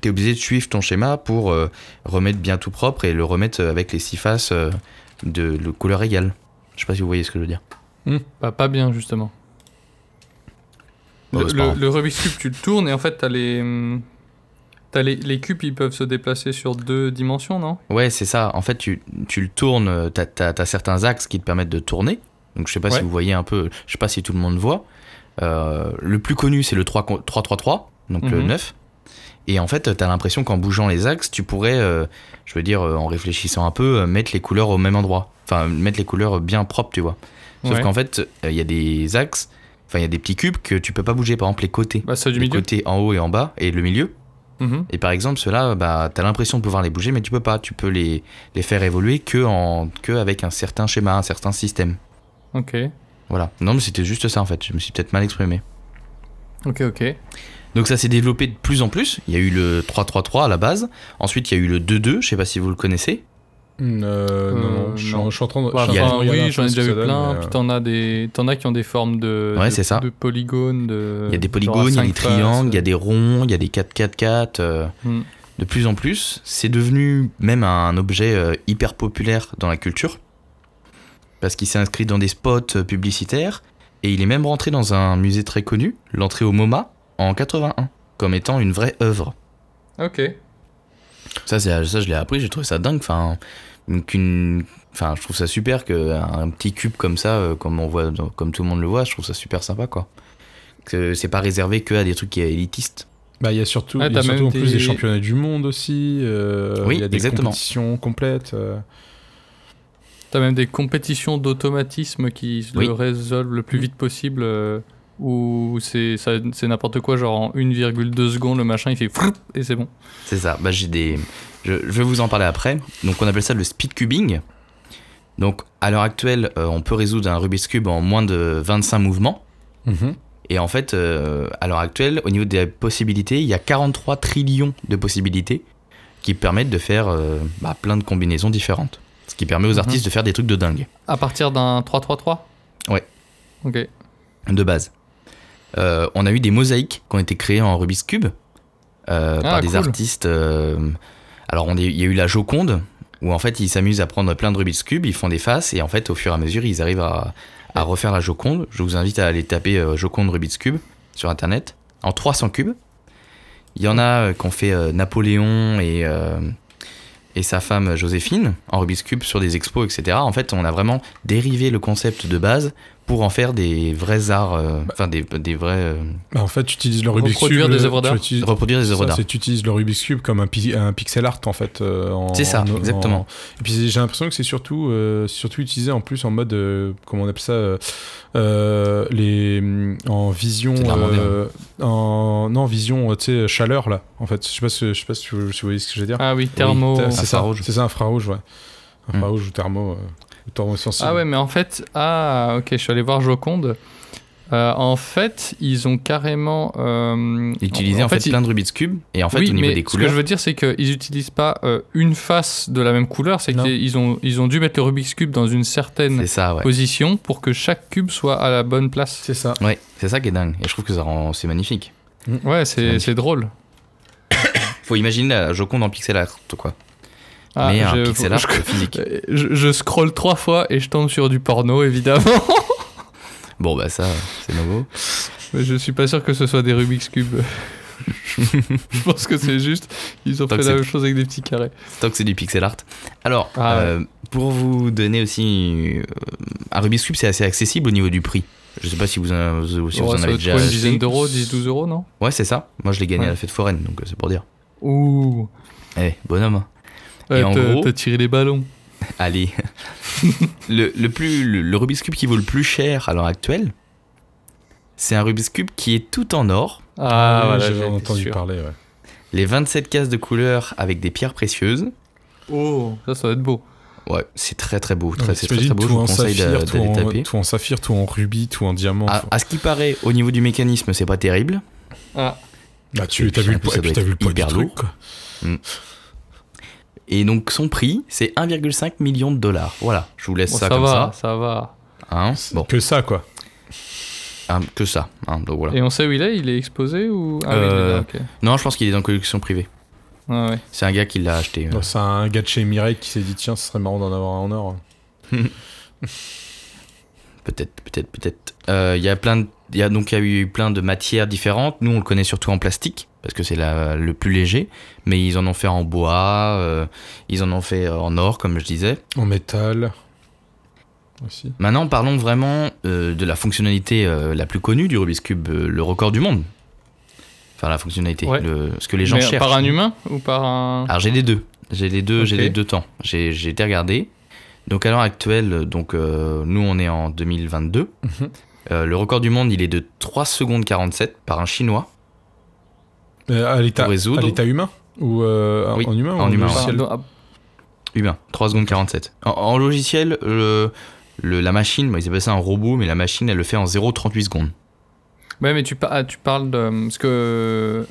t'es obligé de suivre ton schéma pour euh, remettre bien tout propre et le remettre avec les six faces euh, de, de couleur égale. Je sais pas si vous voyez ce que je veux dire. Bah, pas bien, justement. Le, le- Rubik's Cube, tu le tournes et en fait, t'as les. T'as les, les cubes, ils peuvent se déplacer sur deux dimensions, non? Ouais, c'est ça. En fait, tu, tu le tournes, t'as as, certains axes qui te permettent de tourner. Donc, je sais pas Ouais. si vous voyez un peu, je sais pas si tout le monde voit. Euh, le plus connu, c'est le 3-3-3, donc le Mhm. 9. Et en fait, t'as l'impression qu'en bougeant les axes, tu pourrais, euh, je veux dire, euh, en réfléchissant un peu, mettre les couleurs au même endroit. Enfin, mettre les couleurs bien propres, tu vois. Sauf Ouais. qu'en fait, euh, il y a des axes, enfin, il y a des petits cubes que tu peux pas bouger. Par exemple, les côtés. Bah, ceux du les milieu. côtés en haut et en bas, et le milieu. Mhm. Et par exemple, ceux-là, bah, tu as l'impression de pouvoir les bouger, mais tu peux pas. Tu peux les, les faire évoluer que, en, que avec un certain schéma, un certain système. Ok. Voilà. Non, mais c'était juste ça en fait. Je me suis peut-être mal exprimé. Ok, ok. Donc ça s'est développé de plus en plus. Il y a eu le 3-3-3 à la base. Ensuite, il y a eu le 2-2. Je sais pas si vous le connaissez. Euh, non, non, je suis en- je suis en train de. Bah, je suis en train de enfin, regarder un oui, j'en ai déjà vu plein. Puis euh, t'en as des, t'en as qui ont des formes de, Ouais, de, c'est ça. de polygones. De, Il y a des polygones, il y a des triangles, il y a des ronds, il y a des 4-4-4. euh, Hmm. de plus en plus, c'est devenu même un objet euh, hyper populaire dans la culture. Parce qu'il s'est inscrit dans des spots euh, publicitaires. Et il est même rentré dans un musée très connu, l'entrée au MoMA, en 81, comme étant une vraie œuvre. Ok. Ça, c'est- ça je l'ai appris, j'ai trouvé ça dingue. Enfin, qu'une- enfin, je trouve ça super qu'un petit cube comme ça, euh, comme, on voit, comme tout le monde le voit, je trouve ça super sympa, quoi. Que c'est pas réservé que à des trucs qui est élitistes. Bah, il y a surtout, il y a surtout en plus des- des championnats du monde aussi. euh, Oui, il y a des exactement. compétitions complètes. euh. T'as même des compétitions d'automatisme qui Oui. le résolvent le plus vite possible. Où c'est n'importe quoi, genre en 1,2 secondes, le machin il fait et c'est bon. C'est ça. Bah, j'ai des. Je, je vais vous en parler après. Donc, on appelle ça le speed cubing. Donc, à l'heure actuelle, euh, on peut résoudre un Rubik's Cube en moins de 25 mouvements. Mhm. Et en fait, euh, à l'heure actuelle, au niveau des possibilités, il y a 43 trillions de possibilités qui permettent de faire euh, bah, plein de combinaisons différentes. Ce qui permet aux Mhm. artistes de faire des trucs de dingue, À partir d'un 3-3-3 Ouais. Ok. de base. Euh, on a eu des mosaïques qui ont été créées en Rubik's Cube euh, Ah, par des cool. artistes. euh, alors, on est- il y a eu la Joconde, où en fait, ils s'amusent à prendre plein de Rubik's Cube, ils font des faces, et en fait, au fur et à mesure, ils arrivent à, à refaire la Joconde. Je vous invite à aller taper Joconde Rubik's Cube sur internet, en 300 cubes. Il y en a euh, qui ont fait Napoléon et, et sa femme Joséphine en Rubik's Cube sur des expos, etc. En fait, on a vraiment dérivé le concept de base pour en faire des vrais arts, euh, enfin des, des vrais. euh, Bah, en fait, tu utilises le Rubik's Cube. Reproduire des œuvres d'art. reproduire des œuvres ça, d'art. c'est tu utilises le Rubik's Cube comme un, pi- un pixel art en fait. euh, C'est ça, en- exactement. en- Et puis j'ai l'impression que c'est surtout, euh, surtout utilisé en plus en mode, euh, comment on appelle ça, euh, euh, les en vision, euh, en non vision, euh, tu sais, chaleur là. En fait, je sais pas, si, je sais pas si vous, si vous voyez ce que je veux dire. Ah oui, thermo. C'est ça, Infrarouge. c'est ça, infrarouge, ouais. Hmm. Infrarouge ou thermo, euh. Ah ouais, mais en fait, ah ok, je suis allé voir Joconde. Euh, en fait, ils ont carrément euh, Utiliser en, fait, ils- plein de Rubik's Cube et en fait oui, au niveau mais des ce que couleurs. je veux dire, c'est qu'ils n'utilisent pas euh, une face de la même couleur, c'est qu'ils ont, ils ont dû mettre le Rubik's Cube dans une certaine C'est ça, ouais. position pour que chaque cube soit à la bonne place. C'est ça. Ouais, c'est ça qui est dingue. Et je trouve que ça rend, c'est magnifique. Ouais, c'est drôle. <coughs> Faut imaginer la Joconde en pixel art, quoi. Ah, mais un pixel art je- physique. <laughs> Je, je scrolle trois fois et je tombe sur du porno, évidemment. <laughs> Bon, bah ça, c'est nouveau. Mais je suis pas sûr que ce soit des Rubik's Cube. <laughs> je pense que c'est juste, ils ont Tant fait la même chose avec des petits carrés. Tant que c'est du pixel art. Alors, Ah ouais. euh, pour vous donner aussi. euh, un Rubik's Cube, c'est assez accessible au niveau du prix. Je sais pas si vous en, si vous Ouais, en ça avez déjà une dizaine d'euros, 10-12 euros, non? Ouais, c'est ça. Moi, je l'ai gagné Ouais. à la fête foraine, donc euh, c'est pour dire. Ouh, Eh, bonhomme. Ouais, en t'as gros- t'as tiré les ballons. Allez. <laughs> le, le, plus, le, le Rubik's Cube qui vaut le plus cher à l'heure actuelle, c'est un Rubik's Cube qui est tout en or. Ah, voilà, j'étais entendu sûr. parler, ouais. Les 27 cases de couleurs avec des pierres précieuses. Oh, ça, ça va être beau. Ouais, c'est très très beau. Très, Ouais, c'est très, beau. Je vous en conseille d'a- saphir, tout d'aller en, taper. tout en saphir, tout en rubis, tout en diamant. À, ce qui paraît, au niveau du mécanisme, c'est pas terrible. Ah, Bah, tu et t'as puis, vu, le poids- et du hyper truc, lourd. quoi. Et donc son prix, c'est 1,5 million de dollars. Voilà, je vous laisse bon, ça, ça, comme va, ça. ça va. Hein bon, Que ça, quoi. hein, que ça. hein, donc voilà. Et on sait où il est Il est exposé ou Ah oui, il est Euh, là. Non, je pense qu'il est dans collection privée. Ouais. C'est un gars qui l'a acheté. euh. Bon, C'est un gars de chez Mireille qui s'est dit tiens, ce serait marrant d'en avoir un en or. <laughs> Peut-être, peut-être, peut-être. Euh, Il y a plein de, il y a donc il y a eu plein de matières différentes. Nous, on le connaît surtout en plastique parce que c'est le plus léger. Mais ils en ont fait en bois, euh, ils en ont fait en or, comme je disais. En métal. Aussi. Maintenant, parlons vraiment euh, de la fonctionnalité euh, la plus connue du Rubik's Cube, euh, le record du monde. Enfin, la fonctionnalité, Ouais. le- ce que les gens Mais cherchent. Par un humain ou par un. Alors j'ai les deux. J'ai les deux, j'ai les deux temps. J'ai j'ai été regardé. Donc à l'heure actuelle, donc euh, nous on est en 2022. Euh, le record du monde, il est de 3 secondes 47 par un chinois. Euh, à l'état humain Ou euh, Oui, en humain ou en humain, logiciel ah, Humain, 3 secondes 47. En, en logiciel, le, le- la machine, bon, ils appellent ça un robot, mais la machine, elle le fait en 0,38 secondes. Ouais, mais tu, par- ah, tu parles de. Parce que.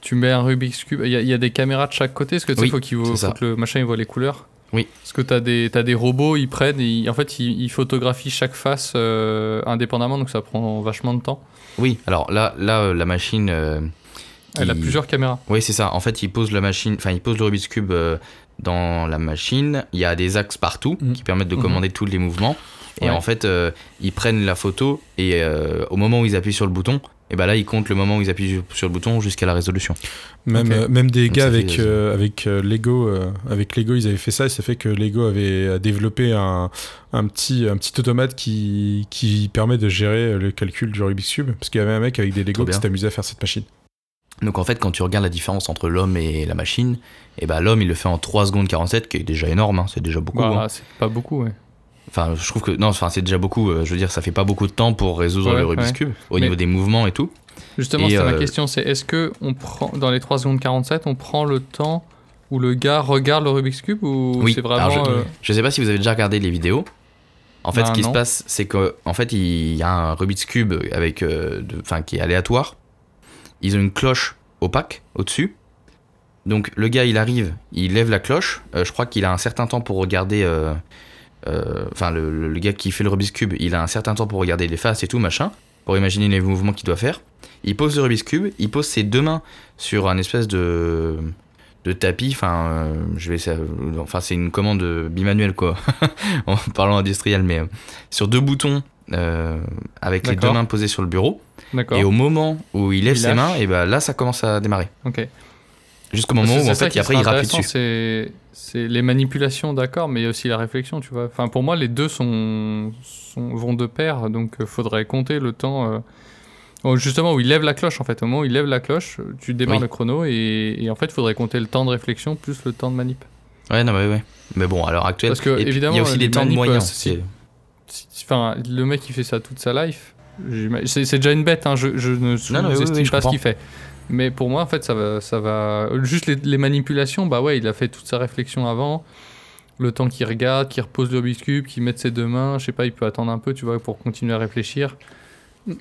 Tu mets un Rubik's Cube. Il y, a- il y a des caméras de chaque côté. Parce que tu sais, Oui, faut, que le machin il voit les couleurs. Oui. Parce que tu as des, t'as des robots, ils prennent. Et ils- en fait, ils, ils photographient chaque face euh, indépendamment. Donc ça prend vachement de temps. Oui, alors là, là euh, la machine... euh, Elle a plusieurs caméras. Oui, c'est ça. En fait, il pose la machine, enfin, il pose le Rubik's Cube euh, dans la machine. Il y a des axes partout Mhm. qui permettent de Mhm. commander tous les mouvements. Et Ouais. en fait, ils prennent la photo et au moment où ils appuient sur le bouton, et ben là, ils comptent le moment où ils appuient sur- le bouton jusqu'à la résolution. Même, euh, même des Donc gars avec, euh, euh, avec Lego, euh, avec Lego, ils avaient fait ça et ça fait que Lego avait développé un, un, petit, un petit automate qui, qui permet de gérer le calcul du Rubik's Cube. Parce qu'il y avait un mec avec des Lego qui amusé à faire cette machine. Donc en fait, quand tu regardes la différence entre l'homme et la machine, et ben l'homme, il le fait en 3 secondes 47, qui est déjà énorme, hein, c'est déjà beaucoup. Bah, hein. C'est pas beaucoup, ouais. Enfin, je trouve que non, enfin, c'est déjà beaucoup. euh, je veux dire, ça fait pas beaucoup de temps pour résoudre Ouais, le Rubik's ouais. Cube au Mais- niveau des mouvements et tout. Justement, c'était ma euh, question. C'est est-ce que on prend dans les 3 secondes 47, on prend le temps où le gars regarde le Rubik's Cube ou Oui, c'est vraiment. alors je- euh, Je sais pas si vous avez déjà regardé les vidéos. En fait, Bah, ce qui non. se passe, c'est que en fait, il y a un Rubik's Cube avec, euh, de- qui est aléatoire. Ils ont une cloche opaque au-dessus. Donc le gars, il arrive, il lève la cloche. Je crois qu'il a un certain temps pour regarder. Euh, euh, Enfin, le, gars qui fait le Rubik's Cube, il a un certain temps pour regarder les faces et tout machin, pour imaginer les mouvements qu'il doit faire. Il pose le Rubik's Cube, il pose ses deux mains sur un espèce de de tapis. Enfin, euh, je vais, enfin, c'est une commande bimanuelle quoi, <laughs> en parlant industriel, mais euh, sur deux boutons euh, avec les deux mains posées sur le bureau. Et au moment où il lève Il ses mains, et ben là, ça commence à démarrer. Ok. Jusqu'au moment où en fait, après, il intéressant, dessus. C'est les manipulations, d'accord, mais il y a aussi la réflexion, tu vois. Enfin, pour moi, les deux sont, sont- vont de pair, donc il faudrait compter le temps. euh, oh, Justement, où il lève la cloche, en fait. Au moment où il lève la cloche, tu démarres Oui. le chrono et, et en fait, il faudrait compter le temps de réflexion plus le temps de manip. Ouais, non, mais ouais. Mais bon, à l'heure actuelle, Parce que, puis, il y évidemment, a aussi les des temps de moyens. euh, Si- Enfin, le mec qui fait ça toute sa life, c'est déjà une bête, hein, je, je ne non, oui, sous-estime oui, je pas ce qu'il fait. Mais pour moi, en fait, ça va, ça va. Juste les, les manipulations, bah ouais, il a fait toute sa réflexion avant. Le temps qu'il regarde, qu'il repose le Rubik's Cube, qu'il mette ses deux mains, je sais pas, il peut attendre un peu, tu vois, pour continuer à réfléchir.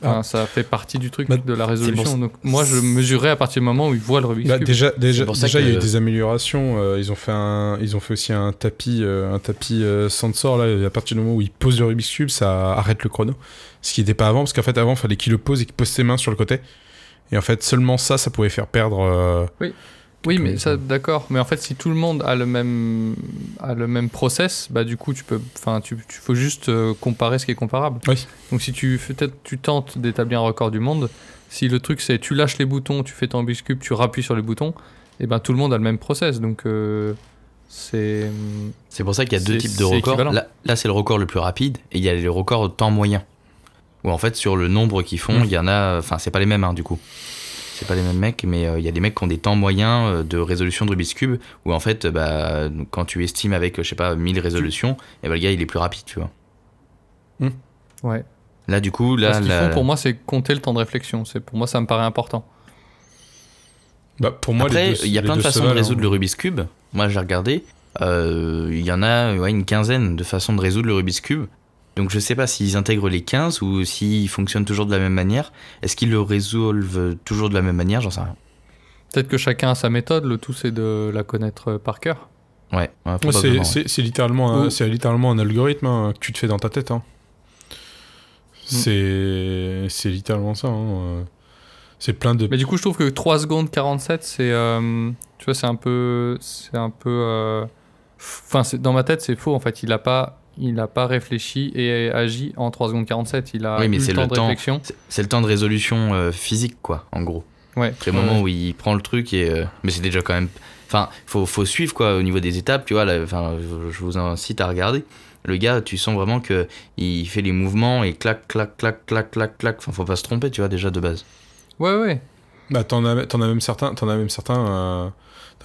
Enfin, ça fait partie du truc Bah, de la résolution. Donc, moi, je mesurerai à partir du moment où il voit le Rubik's Bah, Cube. déjà, déjà, déjà, il y a eu des améliorations. euh, ils ont fait un, ils ont fait aussi un tapis, euh, un tapis euh, sensor là. et À partir du moment où il pose le Rubik's cube, ça arrête le chrono. Ce qui n'était pas avant, parce qu'en fait, avant, il fallait qu'il le pose et qu'il pose ses mains sur le côté. Et en fait, seulement ça, ça pouvait faire perdre. euh, Oui. Oui, mais ça, d'accord. Mais en fait, si tout le monde a le même, a le même process, bah du coup, tu peux, enfin, tu, tu faut juste euh, comparer ce qui est comparable. Oui. Donc, si tu peut-être, tu tentes d'établir un record du monde, si le truc c'est tu lâches les boutons, tu fais ton Rubik's cube, tu rappuies sur les boutons, et ben tout le monde a le même process. Donc, euh, c'est. C'est pour ça qu'il y a deux types de c'est records. équivalent. Là, là, c'est le record le plus rapide et il y a le record au temps moyen. Où en fait, sur le nombre qu'ils font, Mm. il y en a. Enfin, c'est pas les mêmes, hein, du coup. C'est pas les mêmes mecs, mais euh, il y a des mecs qui ont des temps moyens euh, de résolution de Rubik's Cube où en fait, bah, quand tu estimes avec, je sais pas, 1000 résolutions, et ben le gars il est plus rapide, tu vois. Ouais. Là, du coup, là. ce qu'ils la- font pour moi, c'est compter le temps de réflexion. C'est pour moi, ça me paraît important. Bah, pour moi, Après, il y a plein de façons de valent, résoudre hein. le Rubik's Cube. Moi, j'ai regardé. Euh, Il y en a ouais, une quinzaine de façons de résoudre le Rubik's Cube. Donc, je sais pas s'ils intègrent les 15 ou s'ils fonctionnent toujours de la même manière. Est-ce qu'ils le résolvent toujours de la même manière? J'en sais rien. Peut-être que chacun a sa méthode. Le tout, c'est de la connaître euh, par cœur. Ouais, c'est, ouais. littéralement, c'est littéralement un algorithme hein, que tu te fais dans ta tête. hein. Mm. C'est, c'est littéralement ça. hein, euh. C'est plein de. Mais du coup, je trouve que 3 secondes 47, c'est. euh, tu vois, c'est un peu. C'est un peu. Enfin, dans ma tête, c'est faux. En fait, il a pas. Il n'a pas réfléchi et agi en 3 secondes 47. Il a Oui, mais eu c'est le temps le de temps. réflexion. C'est- le temps de résolution euh, physique, quoi, en gros. Ouais. C'est le moment où il prend le truc et. euh, Mais c'est déjà quand même. Enfin, faut, faut suivre, quoi, au niveau des étapes, tu vois. là, Enfin, je, je vous incite à regarder. Le gars, tu sens vraiment que il fait les mouvements et clac, clac, clac, clac, clac, clac. Enfin, faut pas se tromper, tu vois, déjà de base. Ouais, ouais. Bah, t'en as, t'en as même certains, t'en as même certains, euh,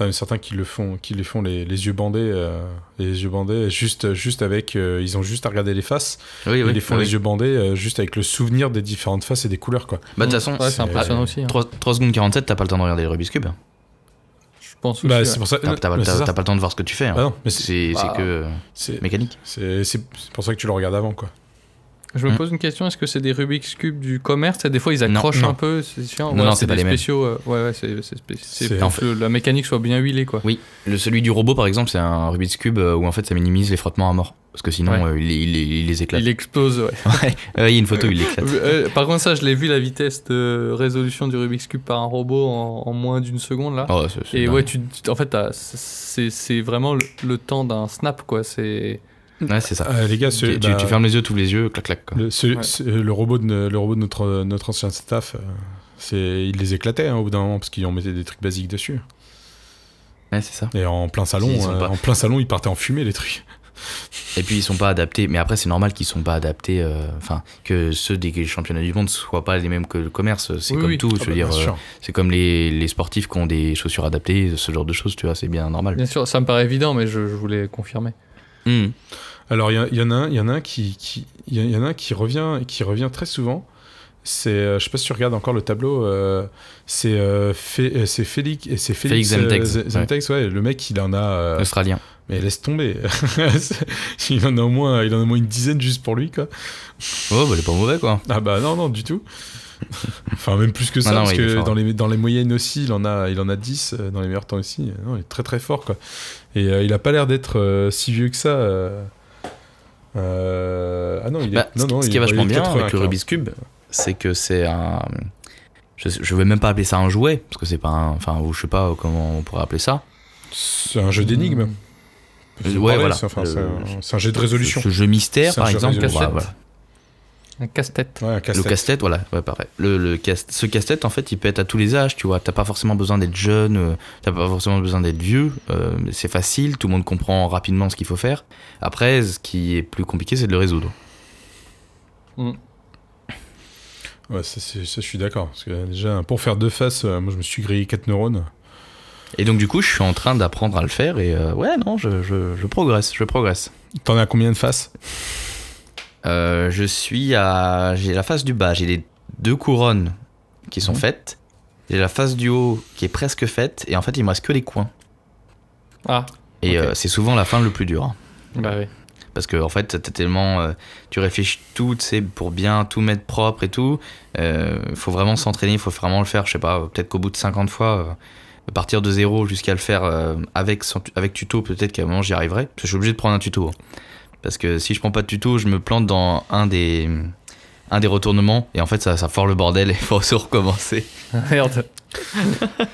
même certains qui le font, qui les font les, les yeux bandés, euh, les yeux bandés, juste, juste avec, euh, ils ont juste à regarder les faces, Oui, oui. ils les font oui. les yeux bandés, euh, juste avec le souvenir des différentes faces et des couleurs, quoi. Bah, de toute façon, Ouais, c'est impressionnant aussi. hein. 3, secondes 47, t'as pas le temps de regarder le Rubik's Cube. Je pense aussi. Bah, ouais. c'est pour ça. T'as pas, le temps de voir ce que tu fais. hein. Ah non, mais c'est, Bah, que mécanique. c'est pour ça que tu le regardes avant, quoi. Je me Hmm. pose une question est-ce que c'est des Rubik's Cube du commerce? Des fois, ils accrochent non. un peu, c'est chiant. Non, Ouais, non, c'est pas des les mêmes. spéciaux. euh, ouais, ouais, c'est c'est spé- c'est en que la mécanique soit bien huilée, quoi. Oui, le, celui du robot, par exemple, c'est un Rubik's Cube euh, où en fait ça minimise les frottements à mort. Parce que sinon, Ouais. euh, il, il- il les éclate. Il explose, ouais. <laughs> Il y a une photo où il <laughs> l'éclate. Euh, par contre, ça, je l'ai vu la vitesse de résolution du Rubik's Cube par un robot en, en moins d'une seconde là. Oh, c'est- Et dingue. ouais, tu, en fait, c'est vraiment le, le temps d'un snap, quoi. C'est Ouais, c'est ça. Euh, les gars, ce- tu, bah, tu fermes les yeux, tous les yeux, clac clac. Quoi. Le, ce- Ouais. ce- le robot de, le robot de notre, notre ancien staff, euh, c'est, il les éclatait hein, au bout d'un moment parce qu'ils en mettaient des trucs basiques dessus. Ouais, c'est ça. Et en plein salon, euh, pas- en plein salon, ils partaient en fumée les trucs. Et puis ils sont pas adaptés. Mais après, c'est normal qu'ils sont pas adaptés. euh, Enfin, que ceux des championnats du monde soient pas les mêmes que le commerce. C'est Oui, comme oui. tout. Ah je bah, veux dire, euh, sûr. c'est comme les, les sportifs qui ont des chaussures adaptées, ce genre de choses. Tu vois, c'est bien normal. bien sûr, ça me paraît évident, mais je, je voulais confirmer. Mhm. Alors il y, en a un, il y en a un qui, y, a- il y en a un qui revient, qui revient très souvent. C'est, euh, je sais pas si tu regardes encore le tableau. euh, c'est, euh, Fé- euh, c'est Félix, et c'est Félix, Félix Zemtex, euh, ouais. Le mec, il en a. euh, Australien. mais laisse tomber. <laughs> il en a au moins, il en a au moins une dizaine juste pour lui, quoi. Oh, bah, il est pas mauvais quoi. Ah bah non, non, du tout. <laughs> enfin, même plus que ça, Non, non, parce que dans, les, dans les moyennes aussi, il en a, il en a 10, euh, dans les meilleurs temps aussi. Non, il est très très fort, quoi. Et euh, il a pas l'air d'être euh, si vieux que ça. euh. Ah non, il est, Bah, non, ce, non, ce il qui est vachement bien 80, avec le. Rubik's Cube, c'est que c'est un. Je, je vais même pas appeler ça un jouet, parce que c'est pas un. Enfin, je sais pas comment on pourrait appeler ça. C'est un jeu d'énigmes. Ouais, voilà. c'est- enfin, un- jeu de résolution. Ce, ce jeu mystère, par jeu exemple. résolution. voilà, Un casse-tête. Ouais, Le casse-tête. voilà, ouais, pareil. Le, le casse- ce casse-tête, en fait, il peut être à tous les âges, tu vois. T'as pas forcément besoin d'être jeune, euh, t'as pas forcément besoin d'être vieux. euh, c'est facile, tout le monde comprend rapidement ce qu'il faut faire. Après, ce qui est plus compliqué, c'est de le résoudre. Ouais, ça, je suis d'accord. Parce que déjà, pour faire deux faces, euh, moi, je me suis grillé 4 neurones. Et donc, du coup, je suis en train d'apprendre à le faire et euh, ouais, non, je, je, je progresse, je progresse. T'en as combien de faces? Euh, je suis à. J'ai la face du bas, j'ai les deux couronnes qui sont Mhm. faites. J'ai la face du haut qui est presque faite et en fait, il me reste que les coins. Ah, Et euh, c'est souvent la fin le plus dur. hein. bah oui. Parce que en fait, t'es tellement, euh, tu réfléchis tout, tu sais, pour bien tout mettre propre et tout. Euh, faut vraiment s'entraîner, il faut vraiment le faire. Je sais pas, peut-être qu'au bout de 50 fois, partir de zéro jusqu'à le faire avec sans avec tuto, peut-être qu'à un moment j'y arriverai. Parce que je suis obligé de prendre un tuto. hein. Parce que si je prends pas de tuto, je me plante dans un des un des retournements et en fait ça, ça fort le bordel et il faut se recommencer. <laughs> Merde.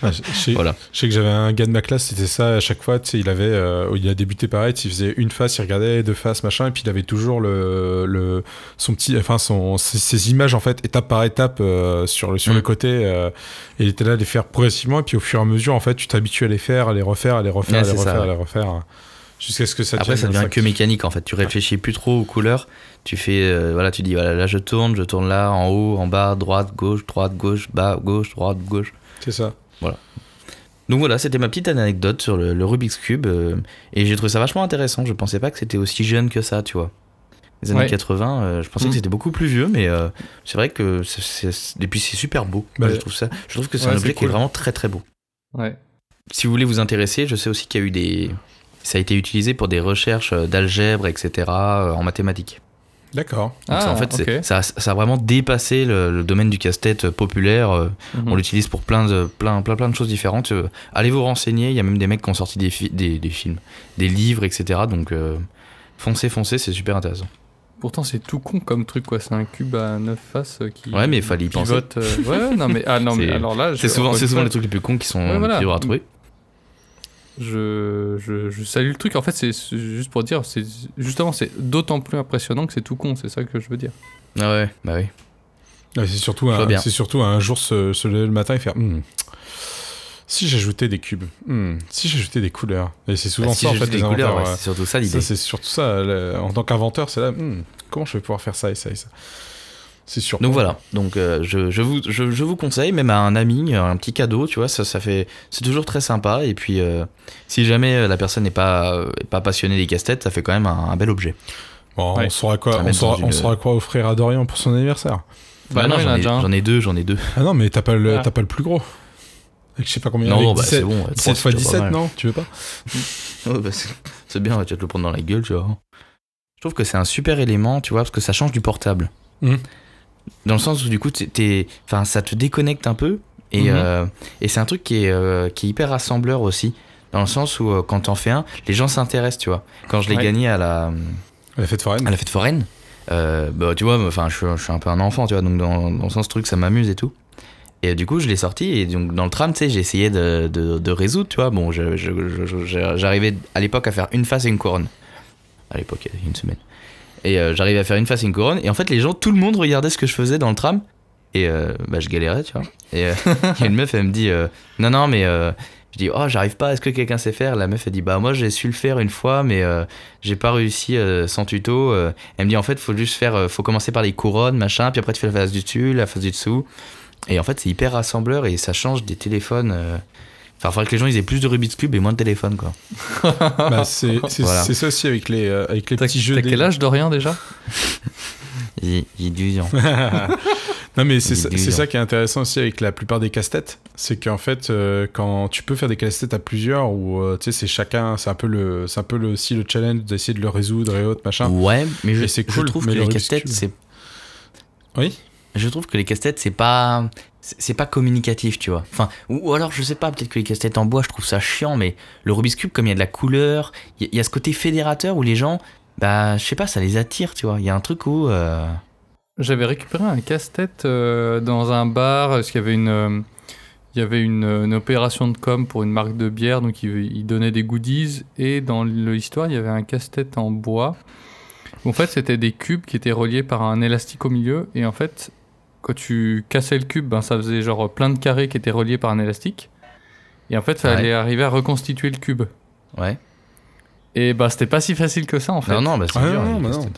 Ah, je, Voilà. je sais que j'avais un gars de ma classe, c'était ça à chaque fois. Tu sais, il avait, euh, il a débuté pareil. Il faisait une face, il regardait deux faces, machin, et puis il avait toujours le, le son petit, enfin son, ses, ses images en fait, étape par étape euh, sur le sur Mm. le côté. euh, et il était là à les faire progressivement, et puis au fur et à mesure, en fait, tu t'habitues à les faire, à les refaire, à les refaire, Ouais, à les ça, refaire, à les refaire, jusqu'à ce que ça Après ça devient que mécanique en fait. Tu réfléchis plus trop aux couleurs. Tu fais euh, voilà, tu dis voilà là je tourne, je tourne là, en haut, en bas, droite, gauche, droite, gauche, bas, gauche, droite, gauche. C'est ça. Donc voilà, c'était ma petite anecdote sur le, le Rubik's Cube. euh, et j'ai trouvé ça vachement intéressant. Je pensais pas que c'était aussi jeune que ça, tu vois. Les années Ouais. 80, euh, je pensais Mm. que c'était beaucoup plus vieux, mais euh, c'est vrai que c'est, c'est- et puis c'est super beau. Bah, je trouve ça. Je trouve que c'est ouais, un c'est objet qui est cool. vraiment très très beau. Ouais. Si vous voulez vous intéresser, je sais aussi qu'il y a eu des. Ça a été utilisé pour des recherches euh, d'algèbre, etc. euh, en mathématiques. D'accord. Ça, en fait, Ah, ok. ça, ça a vraiment dépassé le, le domaine du casse-tête euh, populaire. Mhm. On l'utilise pour plein de, plein, plein, plein de choses différentes. Allez vous renseigner, il y a même des mecs qui ont sorti des, fi- des, des films, des livres, etc. Donc euh, foncez, foncez, c'est super intéressant. Pourtant, c'est tout con comme truc, quoi. C'est un cube à 9 faces qui. Ouais, mais il fallait y penser. pivote, euh, Ouais, non, mais, ah, non, mais C'est- alors là. C'est souvent, les trucs les plus cons qui sont Ouais, voilà. plus durs à trouver. Je, je, je salue le truc. En fait, c'est juste pour dire, c'est justement, c'est d'autant plus impressionnant que c'est tout con. C'est ça que je veux dire. Ah ouais, bah oui. Ouais, c'est surtout, c'est surtout un jour se, se lever le matin et faire Hmm, si j'ajoutais des cubes, Hmm, si j'ajoutais des couleurs. Et c'est souvent Bah, si ça en fait des les couleurs, inventeurs, ouais, ouais. c'est surtout ça l'idée. C'est surtout ça. le- en tant qu'inventeur, c'est là, Hmm, comment je vais pouvoir faire ça et ça et ça. C'est sûr. Donc voilà, donc euh, je, je, vous, je, je vous conseille, même à un ami, un petit cadeau, tu vois, ça, ça fait, c'est toujours très sympa. Et puis, euh, si jamais euh, la personne n'est pas, euh, pas passionnée des casse-têtes, ça fait quand même un, un bel objet. Bon, Ouais. on saura quoi, on saura, dans une- on saura quoi offrir à Dorian pour son anniversaire. Bah, non, non, j'en ai, ai deux, j'en ai deux. Ah non, mais t'as pas le, Ah. t'as pas le plus gros. Avec je sais pas combien. Non, avec bah, 17, c'est bon. ouais, 17 trois, fois c'est déjà pas 17, mal. non Tu veux pas <laughs> Ouais, bah, c'est bien, tu vas te le prendre dans la gueule, tu vois. Je trouve que c'est un super élément, tu vois, parce que ça change du portable. Mhm. Dans le sens où, du coup, t'es- enfin, ça te déconnecte un peu. Et, Mhm. euh, et c'est un truc qui est, euh, qui est hyper rassembleur aussi. Dans le sens où, euh, quand t'en fais un, les gens s'intéressent, tu vois. Quand je l'ai Ouais. gagné à la, La fête foraine. à la fête foraine, euh, bah, tu vois, enfin, je, suis- je suis un peu un enfant, tu vois, donc dans, dans le sens truc, ça m'amuse et tout. Et du coup, je l'ai sorti et donc dans le tram, tu sais, j'ai essayé de, de, de résoudre, tu vois. Bon, j'arrivais à l'époque à faire une face et une couronne. À l'époque, il y a une semaine. Et euh, j'arrivais à faire une face une couronne. Et en fait, les gens, tout le monde regardait ce que je faisais dans le tram. Et euh, bah, je galérais, tu vois. Et euh, <laughs> une meuf, elle me dit euh, Non, non, mais. je dis Oh, j'arrive pas, est-ce que quelqu'un sait faire? La meuf, elle dit Bah, moi, j'ai su le faire une fois, mais j'ai pas réussi sans tuto. Elle me dit En fait, faut juste faire. faut commencer par les couronnes, machin, puis après, tu fais la face du dessus, la face du dessous. Et en fait, c'est hyper rassembleur et ça change des téléphones. Enfin, il faudrait que les gens ils aient plus de Rubik's Cube et moins de téléphones, quoi. <laughs> Bah, c'est <laughs> c'est- Voilà. c'est ça aussi avec les, euh, avec les T'as petits jeux. t'as des- quel âge, Dorian, déjà? J'ai j'ai 12 ans. non mais c'est ça, ça qui est intéressant aussi avec la plupart des casse-têtes, c'est qu'en fait euh, quand tu peux faire des casse-têtes à plusieurs ou euh, tu sais c'est chacun, c'est un peu le, c'est un peu le, aussi le challenge d'essayer de le résoudre et autres machin. Ouais, mais je, cool, trouve mais que le les casse-têtes, Cube. c'est Oui. Je trouve que les casse-têtes, c'est pas. C'est pas communicatif, tu vois. Enfin, ou, alors, je sais pas, peut-être que les casse-têtes en bois, je trouve ça chiant, mais le Rubik's Cube, comme il y a de la couleur, il y, a- ce côté fédérateur où les gens, bah, je sais pas, ça les attire, tu vois. Il y a un truc où. euh, J'avais récupéré un casse-tête euh, dans un bar parce qu'il y avait une, euh, il y avait une, opération de com pour une marque de bière, donc il, il donnait des goodies et dans l'histoire il y avait un casse-tête en bois. En fait, c'était des cubes qui étaient reliés par un élastique au milieu et en fait, quand tu cassais le cube, ben, ça faisait genre plein de carrés qui étaient reliés par un élastique. Et en fait, il fallait arriver à reconstituer le cube. Ouais. Et bah, c'était pas si facile que ça en fait. Non, non, bah, c'est Ah, dur. non, les bah, non.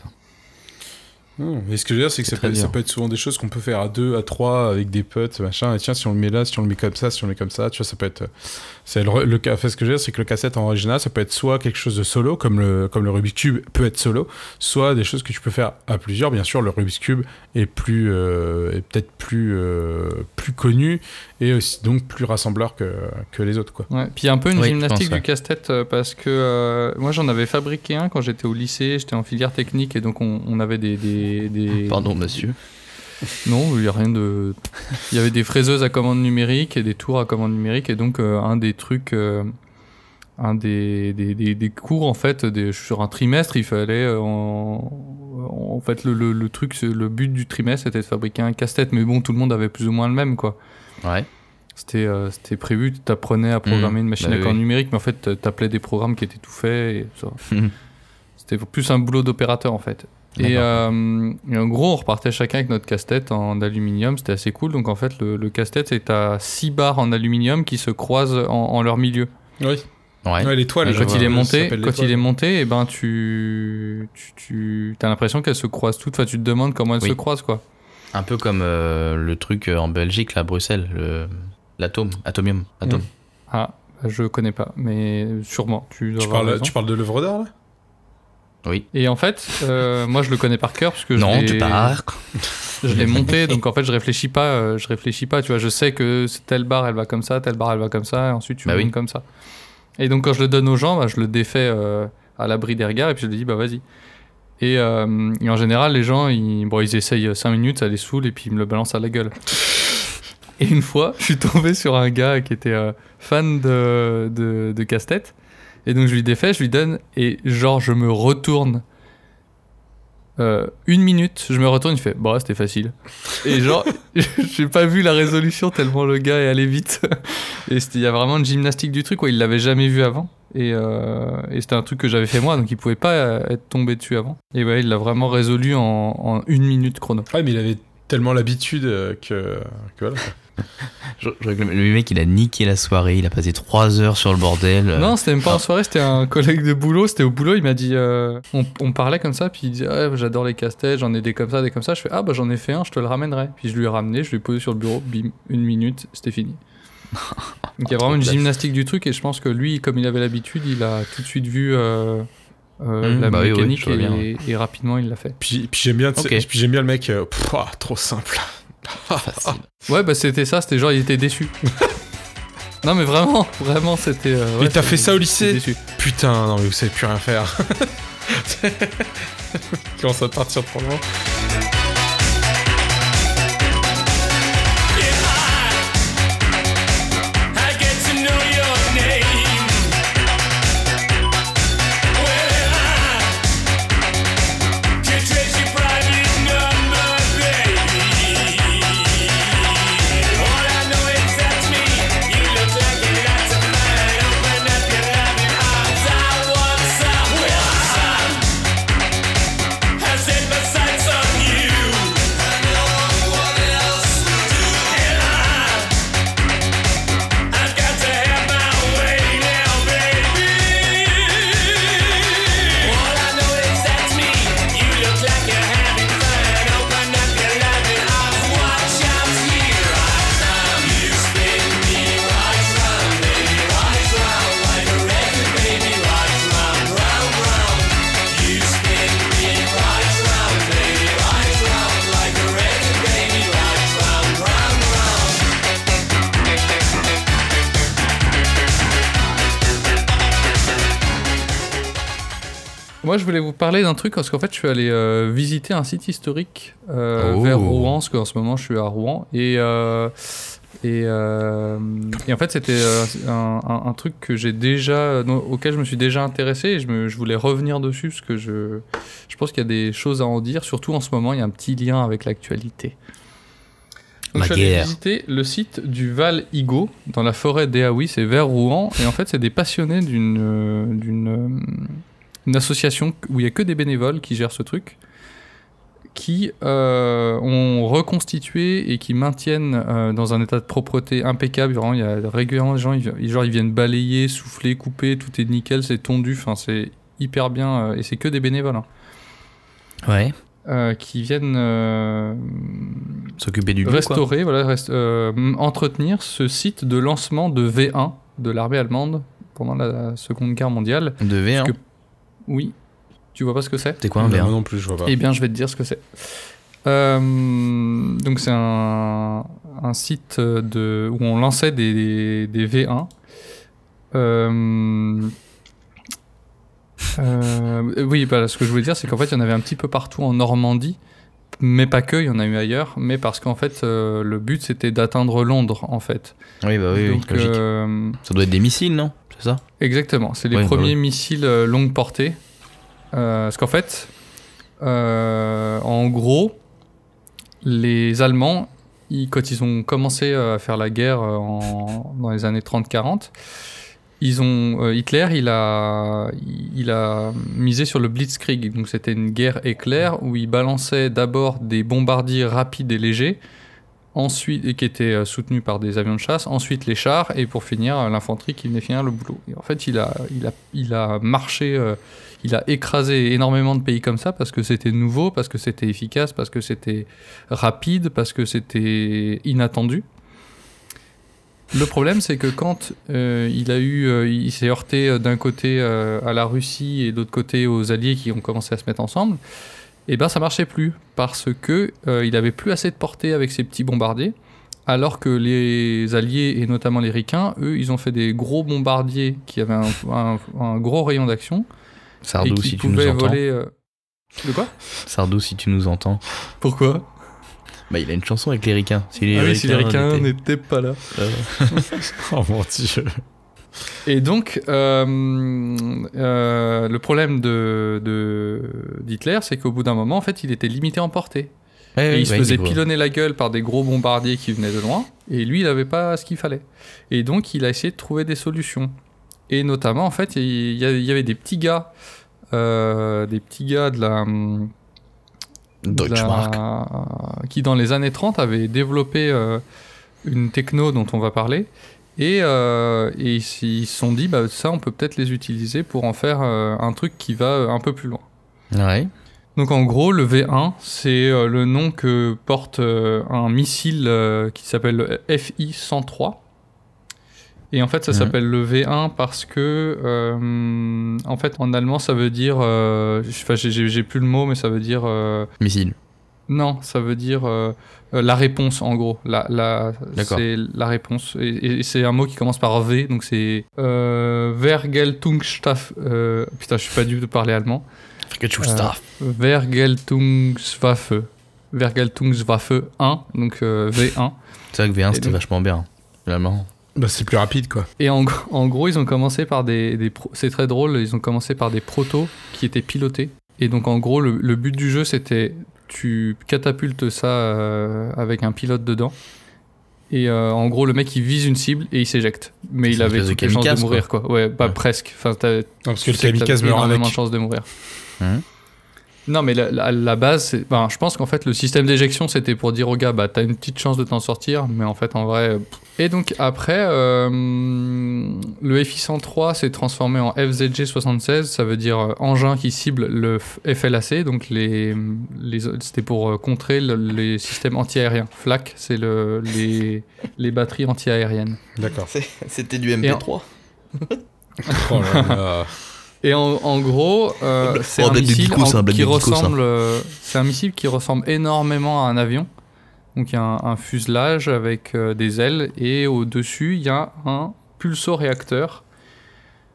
Non, mais ce que je veux dire, c'est que ça peut, ça dur. peut être souvent des choses qu'on peut faire à deux, à trois, avec des potes, machin. Et tiens, si on le met là, si on le met comme ça, si on le met comme ça, tu vois, ça peut être. C'est le, le enfin, ce que je veux dire, c'est que le cassette en original, ça peut être soit quelque chose de solo, comme le, comme le Rubik's Cube peut être solo, soit des choses que tu peux faire à plusieurs. Bien sûr, le Rubik's Cube est plus, euh, est peut-être plus, euh, plus connu et aussi donc plus rassembleur que, que les autres, quoi. Ouais, puis il y a un peu une Oui, gymnastique pense, ouais. du casse-tête euh, parce que euh, moi j'en avais fabriqué un quand j'étais au lycée, j'étais en filière technique et donc on, on avait des. des, des- <laughs> Pardon, monsieur. <laughs> Non, il n'y a rien de. Il y avait des fraiseuses à commande numérique et des tours à commande numérique et donc euh, un des trucs. euh, un des, des, des, des cours en fait des, sur un trimestre il fallait euh, en- en fait, le, le, le truc, le but du trimestre, c'était de fabriquer un casse-tête. Mais bon, tout le monde avait plus ou moins le même, quoi. Ouais. C'était euh, c'était prévu, tu apprenais à programmer une machine bah à corps oui. numérique, mais en fait, tu appelais des programmes qui étaient tout faits. Et ça. Mhm. C'était plus un boulot d'opérateur, en fait. Et, euh, et en gros, on repartait chacun avec notre casse-tête en aluminium. C'était assez cool. Donc, en fait, le, le casse-tête, c'est à six barres en aluminium qui se croisent en, en leur milieu. Oui. Ouais. Ouais, l'étoile. Ah, Quand il est monté, quand il est monté, et ben tu, tu, tu as l'impression qu'elles se croisent toutes. Enfin, tu te demandes comment elles Oui. se croisent, quoi. Un peu comme euh, le truc euh, en Belgique, là, à Bruxelles, le- l'atome, atomium, atome. Ah, je connais pas, mais sûrement. Tu, dois Tu avoir parles, raison. tu parles de l'œuvre d'art là? Oui. Et en fait, euh, moi je le connais par cœur parce que je Non, l'ai- pars. je l'ai monté, donc en fait je réfléchis pas, euh, je réfléchis pas, tu vois, je sais que telle barre elle va comme ça, telle barre elle va comme ça, et ensuite tu Bah montes oui. comme ça. Et donc quand je le donne aux gens, bah, je le défais euh, à l'abri des regards et puis je lui dis bah vas-y. Et, euh, et en général les gens ils, bon, ils essayent 5 minutes, ça les saoule et puis ils me le balancent à la gueule. <laughs> Et une fois, je suis tombé sur un gars qui était euh, fan de, de, de casse-tête. Et donc je lui défais, je lui donne, et genre je me retourne. Euh, une minute, je me retourne, il fait Bah, c'était facile. Et genre, <laughs> <laughs> j'ai pas vu la résolution tellement le gars est allé vite. <laughs> Et il y a vraiment une gymnastique du truc, quoi. Il l'avait jamais vu avant. Et, euh, et c'était un truc que j'avais fait moi, donc il pouvait pas euh, être tombé dessus avant. Et ouais, il l'a vraiment résolu en, en une minute chrono. Ouais, mais il avait tellement l'habitude que, que voilà. <laughs> Je- je réclame- Le mec, il a niqué la soirée, il a passé 3 heures sur le bordel. euh, Non, c'était même pas en ah. soirée, c'était un collègue de boulot. C'était au boulot, il m'a dit. euh, on, on parlait comme ça, puis il dit Ouais, j'adore les casse-têtes, j'en ai des comme ça, des comme ça. Je fais Ah, bah j'en ai fait un, je te le ramènerai. Puis je lui ai ramené, je lui ai posé sur le bureau, bim, une minute, c'était fini. <laughs> Donc il y a vraiment une gymnastique du truc, et je pense que lui, comme il avait l'habitude, il a tout de suite vu euh, euh, Mmh, la bah oui, oui, mécanique bien, et, et rapidement il l'a fait. Puis, puis j'aime bien, puis j'aime bien le mec. euh, pff, ah, trop simple. Facile. <laughs> Ouais, bah c'était ça, c'était genre il était déçu. <laughs> non, mais vraiment, vraiment, c'était. euh, ouais, Et t'as fait ça au lycée déçu. Putain, non mais vous savez plus rien faire. <laughs> Comment ça partir trop loin I Moi, je voulais vous parler d'un truc parce qu'en fait, je suis allé euh, visiter un site historique euh, Oh. vers Rouen, parce qu'en ce moment, je suis à Rouen. Et, euh, et, et en fait, c'était un, un- un truc que j'ai déjà, auquel je me suis déjà intéressé et je, me- je voulais revenir dessus parce que je, je pense qu'il y a des choses à en dire. Surtout en ce moment, il y a un petit lien avec l'actualité. Donc, je suis allé visiter le site du Val Igo dans la forêt d'Eaoui, c'est vers Rouen. Et en fait, c'est des passionnés d'une d'une une association où il n'y a que des bénévoles qui gèrent ce truc, qui euh, ont reconstitué et qui maintiennent euh, dans un état de propreté impeccable. Vraiment, il y a régulièrement des gens, ils, genre, ils viennent balayer, souffler, couper, tout est nickel, c'est tondu, enfin, c'est hyper bien, euh, et c'est que des bénévoles. hein, Ouais. euh, qui viennent euh, S'occuper du lieu, restaurer, voilà, rest- euh, entretenir ce site de lancement de V1 de l'armée allemande pendant la Seconde Guerre mondiale. De V1. que- Oui, tu vois pas ce que c'est C'est quoi un Moi V1 non plus, je vois pas. Eh bien, je vais te dire ce que c'est. Euh, donc, c'est un, un site de, où on lançait des, des V1. Euh, euh, oui, bah, ce que je voulais dire, c'est qu'en fait, il y en avait un petit peu partout en Normandie, mais pas que, il y en a eu ailleurs, mais parce qu'en fait, euh, le but, c'était d'atteindre Londres, en fait. Oui, bah oui, oui, Donc, logique. euh, Ça doit être des missiles, non? C'est ça? Exactement, c'est les bah premiers missiles euh, longue portée. Euh, parce qu'en fait, euh, en gros, les Allemands, ils- quand ils ont commencé à faire la guerre en- dans les années 30-40, ils ont euh, Hitler, il a, il a misé sur le Blitzkrieg. Donc c'était une guerre éclair où il balançait d'abord des bombardiers rapides et légers, ensuite qui étaient euh, soutenus par des avions de chasse, ensuite les chars et pour finir euh, l'infanterie qui venait finir le boulot. Et en fait, il a, il a, il a marché, euh, il a écrasé énormément de pays comme ça parce que c'était nouveau, parce que c'était efficace, parce que c'était rapide, parce que c'était inattendu. Le problème, c'est que quand il a eu, il s'est heurté d'un côté à la Russie et de l'autre côté aux Alliés qui ont commencé à se mettre ensemble, et ben ça marchait plus parce que euh, il avait plus assez de portée avec ses petits bombardiers, alors que les Alliés et notamment les Ricains, eux, ils ont fait des gros bombardiers qui avaient un, un- un gros rayon d'action et Sardou, qui si tu nous entends. voler. euh, De quoi? Sardou, si tu nous entends. Pourquoi? Bah, il a une chanson avec les ricains. Si les Ah oui, si les Ricains étaient- n'étaient pas là. Euh, <laughs> Oh mon dieu. Et donc, euh, euh, le problème de- d'Hitler, c'est qu'au bout d'un moment, en fait, il était limité en portée. ouais, Et il se ouais, faisait pilonner la gueule par des gros bombardiers qui venaient de loin, et lui, il n'avait pas ce qu'il fallait. Et donc, il a essayé de trouver des solutions. Et notamment, en fait, il y, avait des petits gars, euh, des petits gars de la, de la- qui dans les années 30 avaient développé euh, une techno dont on va parler. Et, euh, et ils se sont dit, bah, ça, on peut peut-être les utiliser pour en faire euh, un truc qui va euh, un peu plus loin. Ouais. Donc en gros, le V1, c'est le nom que porte un missile qui s'appelle le FI-103. Et en fait, ça Mhm. s'appelle le V1 parce que, euh, en fait, en allemand, ça veut dire, enfin, j'ai- plus le mot, mais ça veut dire, euh, Missile. non, ça veut dire euh, euh, la réponse, en gros. La, la, c'est la réponse. Et, et c'est un mot qui commence par V, donc c'est euh, Vergeltungsstaff. Euh, putain, je suis pas dû de parler allemand. Vergeltungsstaff. Vergeltungswaffe. Vergeltungswaffe 1, donc euh, V1. C'est vrai que V1 c'était donc- vachement bien. Finalement. Bah, c'est plus rapide, quoi. Et en, en gros, ils ont commencé par des, des pro- c'est très drôle, ils ont commencé par des protos qui étaient pilotés. Et donc en gros, le, le but du jeu, c'était tu catapultes ça euh, avec un pilote dedans. Et euh, en gros, le mec il vise une cible et il s'éjecte. Mais il avait toutes les chances de mourir, quoi. Ouais, pas Ouais. presque. Enfin, t'as- Non, parce que le kamikaze meurt avec. de chances de mourir. Hein non, mais la, la- la base, ben, je pense qu'en fait, le système d'éjection, c'était pour dire au gars, bah, t'as une petite chance de t'en sortir, mais en fait, en vrai. euh, pff. Et donc, après, euh, le FI-103 s'est transformé en FZG-76, ça veut dire euh, engin qui cible le FLAC, donc les, les, c'était pour euh, contrer le- les systèmes antiaériens. FLAC, c'est le, les, les batteries antiaériennes. D'accord. C'était du Et en- MP3. <laughs> Oh là là. Et en, en gros, euh, c'est un de missile en- un qui ressemble. euh, c'est un missile qui ressemble énormément à un avion. Donc il y a un, un fuselage avec euh, des ailes et au-dessus il y a un pulsoréacteur.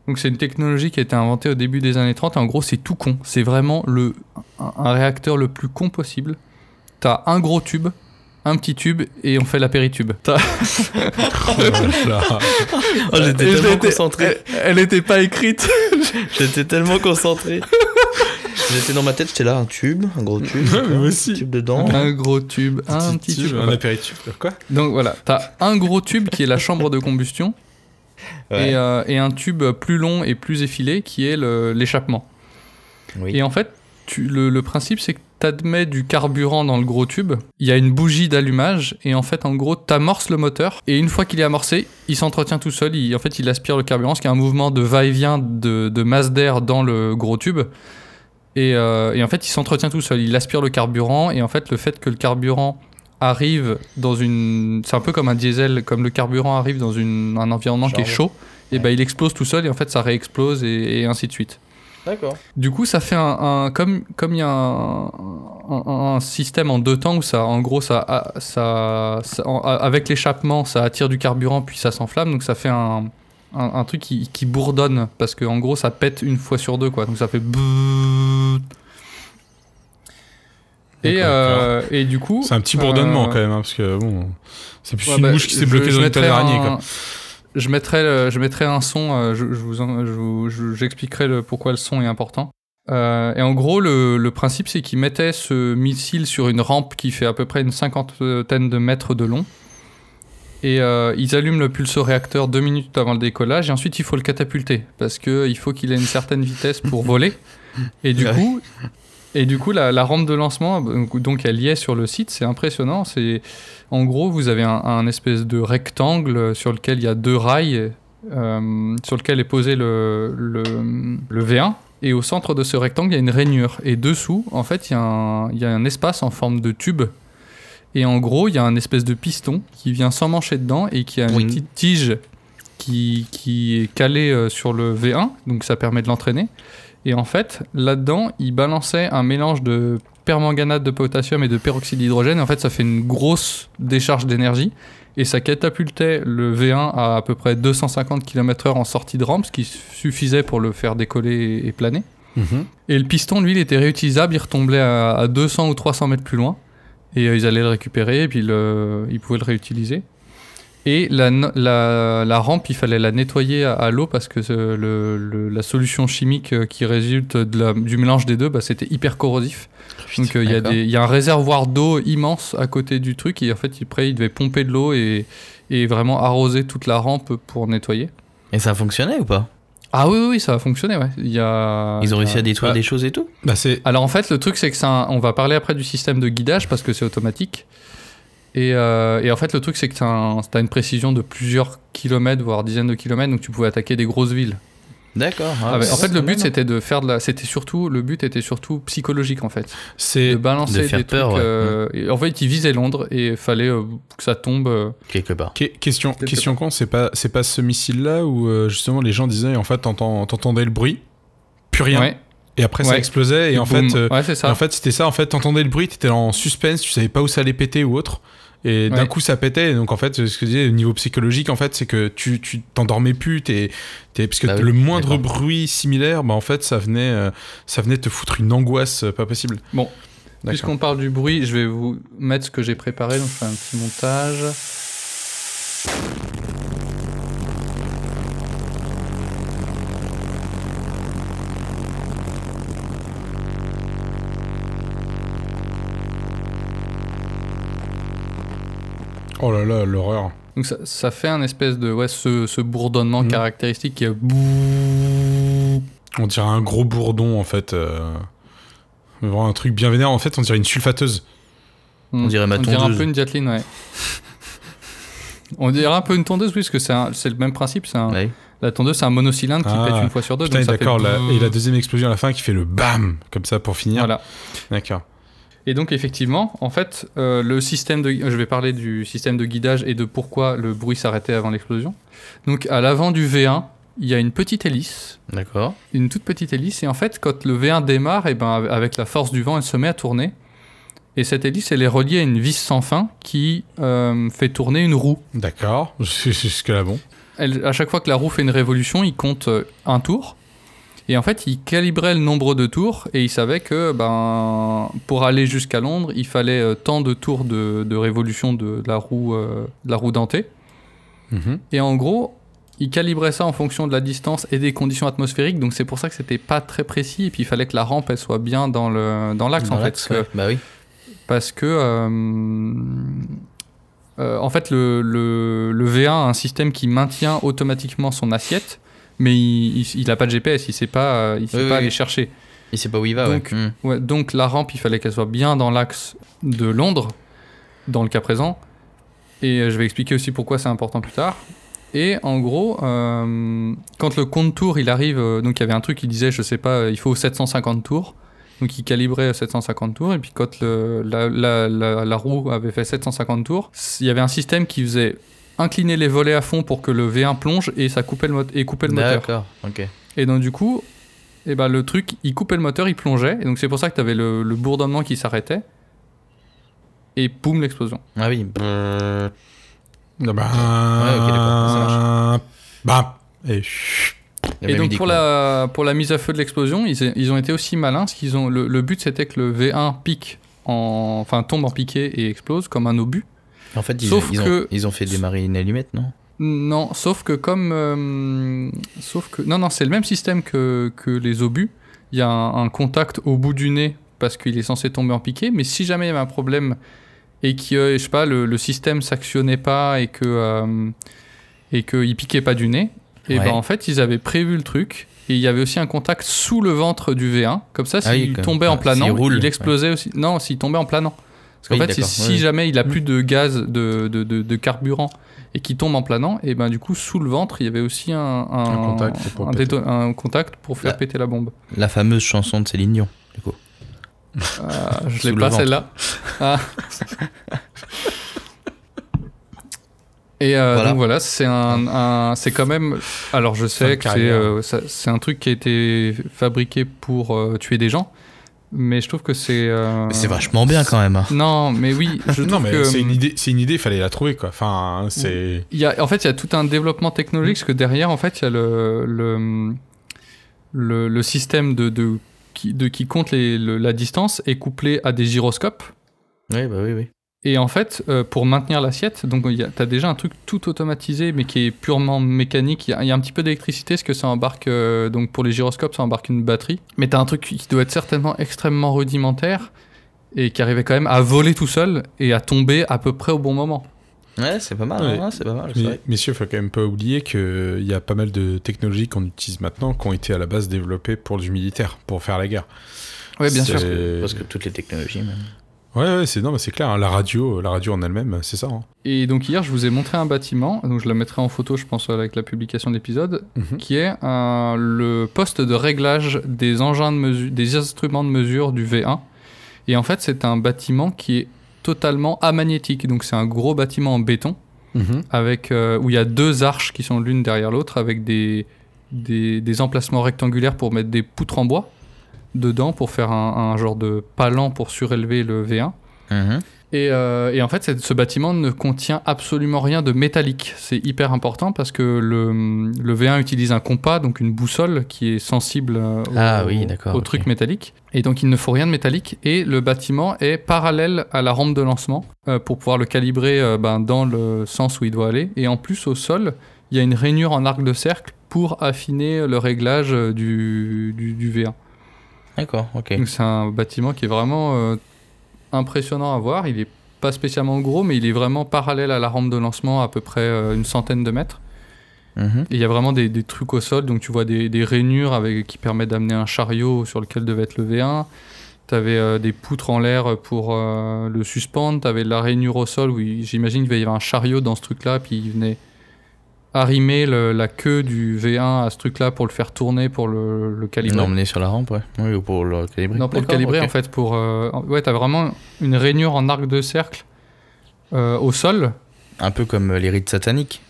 Donc c'est une technologie qui a été inventée au début des années 30. En gros, c'est tout con. C'est vraiment le un, un réacteur le plus con possible. T'as un gros tube, un petit tube et on fait l'apéritube. <laughs> Oh. Oh, j'étais tellement concentré. Elle, elle était pas écrite. <laughs> J'étais tellement concentré. J'étais dans ma tête, j'étais là, un tube, un gros tube. Ouais, mais moi un aussi. tube dedans. un gros tube, un petit tube. un apéritif. Quoi Donc voilà, t'as un gros tube qui est la chambre de combustion Ouais. et, euh, et un tube plus long et plus effilé qui est l'échappement. Oui. Et en fait, tu- le, le principe c'est que t'admets du carburant dans le gros tube, il y a une bougie d'allumage et en fait en gros t'amorces le moteur et une fois qu'il est amorcé, il s'entretient tout seul, il, en fait il aspire le carburant, ce qui est un mouvement de va-et-vient de, de masse d'air dans le gros tube. Et, euh, et en fait il s'entretient tout seul, il aspire le carburant et en fait le fait que le carburant arrive dans une... C'est un peu comme un diesel, comme le carburant arrive dans une, un environnement qui est chaud, et ben il explose tout seul et en fait ça réexplose et, et ainsi de suite. D'accord. Du coup, ça fait un, un- comme comme il y a un, un- un système en deux temps où ça, en gros, ça, ça, ça- en- avec l'échappement, ça attire du carburant puis ça s'enflamme, donc ça fait un, un, un truc qui, qui bourdonne parce que en gros, ça pète une fois sur deux, quoi. Donc ça fait. Et, euh, et du coup. C'est un petit bourdonnement euh, quand même, hein, parce que bon, c'est plus Ouais, une bah, mouche qui s'est bloquée dans une toile mettrai d'araignée. Je mettrai, le- je mettrai un son, euh, je, je vous, je j'expliquerai pourquoi le son est important. Euh, et en gros, le, le principe, c'est qu'ils mettaient ce missile sur une rampe qui fait à peu près une cinquantaine de mètres de long. Et euh, ils allument le pulso-réacteur deux minutes avant le décollage. Et ensuite, il faut le catapulter. Parce qu'il faut qu'il ait une certaine vitesse pour voler. Et du <laughs> coup, et du coup la, la rampe de lancement, donc elle y est sur le site. C'est impressionnant. C'est En gros, vous avez un, un espèce de rectangle sur lequel il y a deux rails. euh, sur lequel est posé le, le, le V1. Et au centre de ce rectangle, il y a une rainure. Et dessous, en fait, il y, a un- il y a un espace en forme de tube. Et en gros, il y a un espèce de piston qui vient s'emmancher dedans et qui a une petite tige qui, qui est calée euh, sur le V1. Donc ça permet de l'entraîner. Et en fait, là-dedans, il balançait un mélange de permanganate de potassium et de peroxyde d'hydrogène. En fait, ça fait une grosse décharge d'énergie. Et ça catapultait le V1 à à peu près 250 km/h en sortie de rampe, ce qui suffisait pour le faire décoller et- planer. Mhm. Et le piston, lui, il était réutilisable, il retombait à, à 200 ou 300 mètres plus loin. Et euh, ils allaient le récupérer, et puis le- ils pouvaient le réutiliser. Et la, la, la rampe, il fallait la nettoyer à, à l'eau parce que le- le- la solution chimique euh, qui résulte de la- du mélange des deux, bah, c'était hyper corrosif. Donc euh, il y, a D'accord. des- il y a un réservoir d'eau immense à côté du truc, et en fait, après, il devait pomper de l'eau et, et vraiment arroser toute la rampe pour nettoyer. Et ça a fonctionné ou pas? Ah oui, oui, oui, ça a fonctionné, ouais. Il y a, Ils ont réussi à détruire bah, des choses et tout? Bah, c'est. alors en fait, le truc c'est que un- on va parler après du système de guidage parce que c'est automatique. Et, euh, et en fait, le truc c'est que tu as une précision de plusieurs kilomètres, voire dizaines de kilomètres, donc tu pouvais attaquer des grosses villes. D'accord. ah, Ah en fait, quand le but c'était de faire de la, c'était surtout le but était surtout psychologique en fait, de C'est. balancer de faire des peur, trucs. ouais. euh, et en fait, ils visaient Londres et il fallait euh, que ça tombe. euh, quelque part. Que- question, Quelque question con, c'est pas, c'est pas ce missile-là où euh, justement les gens disaient en fait t'entends- t'entendais le bruit, plus rien, ouais, et après ça explosait et, en boum. fait, euh, ouais, ça. en fait c'était ça en fait t'entendais le bruit, t'étais en suspense, tu savais pas où ça allait péter ou autre. Et d'un Ouais. coup ça pétait, donc en fait ce que je disais au niveau psychologique en fait c'est que tu tu t'endormais plus, t'es, t'es- parce que Bah oui, le moindre d'accord. bruit similaire, bah en fait ça venait euh, ça venait te foutre une angoisse euh, pas possible. Bon, D'accord. Puisqu'on parle du bruit, je vais vous mettre ce que j'ai préparé, donc je fais un petit montage. Oh là là l'horreur. Donc ça, ça fait un espèce de ouais ce, ce bourdonnement Mhm. caractéristique qui bouh. On dirait un gros bourdon en fait. euh, Vraiment un truc bien vénère. En fait, on dirait une sulfateuse. On dirait ma On dirait un tondeuse. peu une Gatling, ouais. On dirait un peu une tondeuse, oui, parce que c'est le même principe. c'est un- Ouais. La tondeuse, c'est un monocylindre qui Ah, pète une fois sur deux. Putain, donc ça fait. Et la deuxième explosion à la fin qui fait le bam comme ça pour finir. Voilà. D'accord. Et donc effectivement, en fait, euh, le système de, je vais parler du système de guidage et de pourquoi le bruit s'arrêtait avant l'explosion. Donc à l'avant du V1, il y a une petite hélice, D'accord. une toute petite hélice, et en fait, quand le V1 démarre, et ben avec la force du vent, elle se met à tourner. Et cette hélice, elle est reliée à une vis sans fin qui euh, fait tourner une roue. D'accord. <laughs> Jusque là bon. Elle- à chaque fois que la roue fait une révolution, il compte euh, un tour. Et en fait, il calibrait le nombre de tours et il savait que ben, pour aller jusqu'à Londres, il fallait euh, tant de tours de, de révolution de, de la roue, euh, de la roue dentée. Mhm. Et en gros, il calibrait ça en fonction de la distance et des conditions atmosphériques. Donc c'est pour ça que c'était pas très précis. Et puis il fallait que la rampe elle soit bien dans le dans l'axe en fait. l'axe, Parce que-. Bah oui. parce que euh, euh, en fait le, le, le V1 a un système qui maintient automatiquement son assiette, mais il, il, il a pas de GPS, il sait pas, il sait Oui, pas oui, aller oui. chercher. Il sait pas où il va, Donc, ouais. Hmm. Ouais, donc la rampe, il fallait qu'elle soit bien dans l'axe de Londres, dans le cas présent. Et euh, je vais expliquer aussi pourquoi c'est important plus tard. Et en gros, euh, quand le compte tour il arrive, euh, donc il y avait un truc qui disait, je sais pas, il faut 750 tours. Donc il calibrait 750 tours. Et puis quand le- la, la- la- la roue avait fait 750 tours, il y avait un système qui faisait incliner les volets à fond pour que le V1 plonge et ça coupait le, mot- et coupait le moteur. D'accord, ok. Et donc du coup, eh ben, le truc, il coupait le moteur, il plongeait. Et donc c'est pour ça que tu avais le, le bourdonnement qui s'arrêtait. Et boum, l'explosion. Ah oui. brrr. Ah bah, Ouais, ok, d'accord, ça Bah. Et chut. Il y a Et même donc pour la, pour la mise à feu de l'explosion, ils, ils ont été aussi malins. Parce qu'ils ont, le, le but c'était que le V1 pique, en, enfin tombe en piqué et explose comme un obus. En fait, ils, Sauf ils ont, que- ils ont fait démarrer une allumette, non? Non, sauf que comme... euh, sauf que... Non, non, c'est le même système que, que les obus. il y a un, un contact au bout du nez parce qu'il est censé tomber en piqué. Mais si jamais il y avait un problème et que, euh, je sais pas, le, le système s'actionnait pas et que euh, et qu'il piquait pas du nez, et Ouais. ben en fait ils avaient prévu le truc. Et il y avait aussi un contact sous le ventre du V1. Comme ça, Ah s'il oui, tombait en planant, roule, il explosait aussi. Non, s'il tombait en planant. Parce qu'en Oui, fait, si, jamais il a plus de gaz, de, de, de, de carburant, et qu'il tombe en planant, et ben du coup, sous le ventre, il y avait aussi un, un, Un contact pour un, contact faire péter la bombe. La fameuse chanson de Céline Dion, du coup. Ah, <laughs> je l'ai pas celle-là. Ah. Et euh, Voilà. donc voilà, c'est un, c'est quand même. Alors je sais que c'est euh, un truc qui a été fabriqué pour euh, tuer des gens, mais je trouve que c'est. euh, Mais c'est vachement bien quand même. hein. Non, mais oui, je <laughs> Non, mais que. c'est une idée, c'est une idée, il fallait la trouver, quoi. Enfin, c'est. Il y a, en fait, il y a tout un développement technologique, parce que derrière, en fait, il y a le, le, le, le système de, de, qui, de, qui compte les, le- la distance est couplé à des gyroscopes. Oui, bah oui, oui. Et en fait, euh, pour maintenir l'assiette, donc tu as déjà un truc tout automatisé, mais qui est purement mécanique. Il y, a- il y a un petit peu d'électricité, parce que ça embarque, euh, donc pour les gyroscopes, ça embarque une batterie. Mais tu as un truc qui doit être certainement extrêmement rudimentaire, et qui arrivait quand même à voler tout seul, et à tomber à peu près au bon moment. Ouais, c'est pas mal, Ouais. hein, c'est pas mal. Mais, messieurs, faut quand même pas oublier qu'il y a pas mal de technologies qu'on utilise maintenant qui ont été à la base développées pour du militaire, pour faire la guerre. Oui, bien sûr. Parce que toutes les technologies, même. Ouais, ouais, c'est non, mais c'est clair. hein, La radio, la radio en elle-même, c'est ça. hein. Et donc hier, je vous ai montré un bâtiment, donc je la mettrai en photo, je pense, avec la publication de l'épisode, Mhm. qui est un- le poste de réglage des engins de mesure, des instruments de mesure du V1. Et en fait, c'est un bâtiment qui est totalement amagnétique. Donc c'est un gros bâtiment en béton avec euh, où il y a deux arches qui sont l'une derrière l'autre avec des, des des emplacements rectangulaires pour mettre des poutres en bois dedans pour faire un, un genre de palan pour surélever le V1. Mhm. Et, euh, et en fait, ce bâtiment ne contient absolument rien de métallique. C'est hyper important parce que le, le V1 utilise un compas, donc une boussole qui est sensible euh, au, Ah oui, au truc métallique. Et donc, il ne faut rien de métallique. Et le bâtiment est parallèle à la rampe de lancement euh, pour pouvoir le calibrer euh, ben, dans le sens où il doit aller. Et en plus, au sol, il y a une rainure en arc de cercle pour affiner le réglage du, du, du V1. D'accord, ok. Donc c'est un bâtiment qui est vraiment euh, impressionnant à voir. Il est pas spécialement gros, mais il est vraiment parallèle à la rampe de lancement à peu près euh, une centaine de mètres. Mhm. Et il y a vraiment des, des trucs au sol, donc tu vois des, des rainures avec, qui permettent d'amener un chariot sur lequel devait être le V1. Tu avais des poutres en l'air pour euh, le suspendre. Tu avais la rainure au sol où il- j'imagine qu'il va y avoir un chariot dans ce truc-là, puis il venait arrimer le- la queue du V1 à ce truc-là pour le faire tourner, pour le, le calibrer. L'emmener sur la rampe, ouais. Oui, ou pour le calibrer. Non, pour le calibrer, en fait, pour... euh, ouais, t'as vraiment une rainure en arc de cercle euh, au sol. Un peu comme les rites sataniques.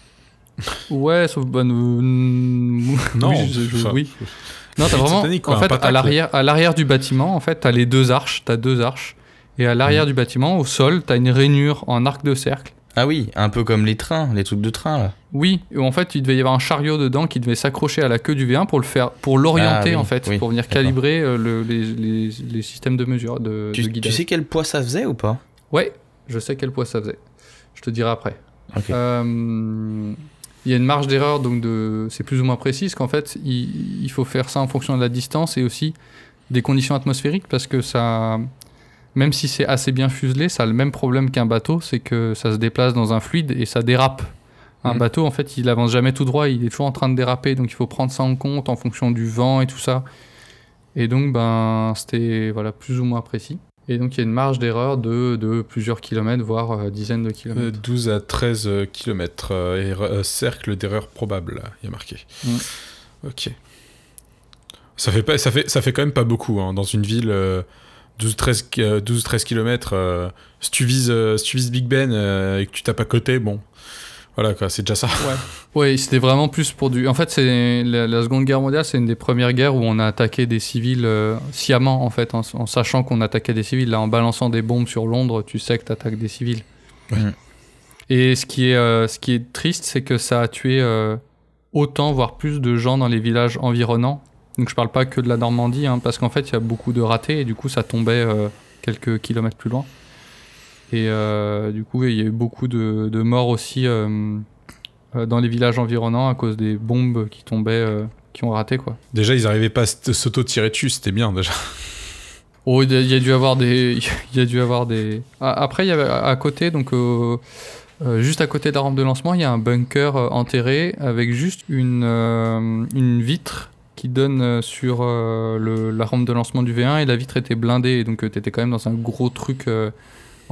Ouais, sauf... Bah, nous- <laughs> Non, oui, je- je- ça- oui. Non, t'as vraiment... quoi, en fait, à l'arrière, à l'arrière du bâtiment, en fait, t'as les deux arches. T'as deux arches. Et à l'arrière du bâtiment, au sol, t'as une rainure en arc de cercle. Ah oui, un peu comme les trains, les trucs de train, là. Oui, en fait, il devait y avoir un chariot dedans qui devait s'accrocher à la queue du V1 pour le faire, pour l'orienter Ah oui, en fait, oui, pour venir calibrer euh, le- les, les- les systèmes de mesure de, Tu, de tu guidage. sais quel poids ça faisait ou pas? Ouais, je sais quel poids ça faisait. Je te dirai après. Euh, Il y a une marge d'erreur, donc de... c'est plus ou moins précis, qu'en fait, il, il faut faire ça en fonction de la distance et aussi des conditions atmosphériques, parce que ça, même si c'est assez bien fuselé, ça a le même problème qu'un bateau, c'est que ça se déplace dans un fluide et ça dérape. Un Mhm. bateau, en fait, il avance jamais tout droit, il est toujours en train de déraper, donc il faut prendre ça en compte en fonction du vent et tout ça. Et donc, ben, c'était voilà, plus ou moins précis. Et donc, il y a une marge d'erreur de, de plusieurs kilomètres, voire euh, dizaines de Euh, kilomètres. 12 à 13 km, cercle d'erreur probable, il y a marqué. Mm. Ok. Ça fait, pas, ça, fait, ça fait quand même pas beaucoup, hein, dans une ville, euh, 12-13 euh, 12-13 km, si, tu vises, euh, si tu vises Big Ben euh, et que tu tapes à côté, bon, voilà, quoi, c'est déjà ça. Oui, <laughs> c'était vraiment plus pour du. En fait, c'est la, la Seconde Guerre mondiale, c'est une des premières guerres où on a attaqué des civils euh, sciemment, en fait, en, en sachant qu'on attaquait des civils. Là, en balançant des bombes sur Londres, tu sais que tu attaques des civils. Ouais. Et ce qui est, euh, ce qui est triste, c'est que ça a tué euh, autant, voire plus de gens dans les villages environnants. Donc, je parle pas que de la Normandie, hein, parce qu'en fait, il y a beaucoup de ratés et du coup, ça tombait quelques kilomètres plus loin. Et euh, du coup, il y a eu beaucoup de, de morts aussi. euh, euh, dans les villages environnants à cause des bombes qui tombaient qui ont raté quoi. Déjà, ils arrivaient pas à s'auto-tirer dessus, c'était bien déjà. Oh, il y a- dû avoir des, il y a dû avoir des. <laughs> Après, il y avait à côté, donc euh, juste à côté de la rampe de lancement, il y a un bunker euh, enterré avec juste une euh, une vitre qui donne sur le, la rampe de lancement du V1 et la vitre était blindée, donc tu étais quand même dans un gros truc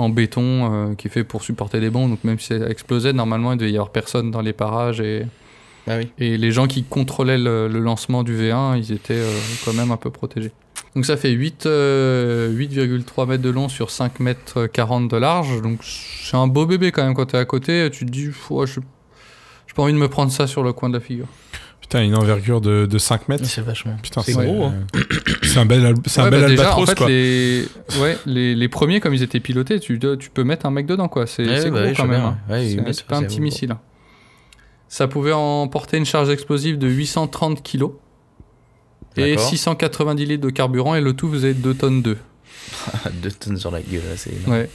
en béton euh, qui est fait pour supporter des bombes. Donc même si ça explosait, normalement, il devait y avoir personne dans les parages et Ah oui. et les gens qui contrôlaient le, le lancement du V1, ils étaient euh, quand même un peu protégés. Donc ça fait 8, euh, 8,3 mètres de long sur 5 mètres 40 de large. Donc c'est un beau bébé quand même quand t'es à côté. Tu te dis, ouais, je j'ai pas envie de me prendre ça sur le coin de la figure. Putain, une envergure de, de 5 mètres. C'est vachement. Putain, C'est gros, hein. C'est un bel, al- c'est un bel bah déjà, albatros, en fait, quoi. Les, ouais, les, les premiers, comme ils étaient pilotés, tu, dois- tu peux mettre un mec dedans. quoi. C'est Ouais, bah gros quand même. hein. C'est- pas un petit gros. missile. hein. Ça pouvait emporter une charge explosive de 830 kg et D'accord. 690 litres de carburant et le tout faisait 2 tonnes 2. <laughs> Deux tonnes sur la gueule, là, c'est énorme. Ouais.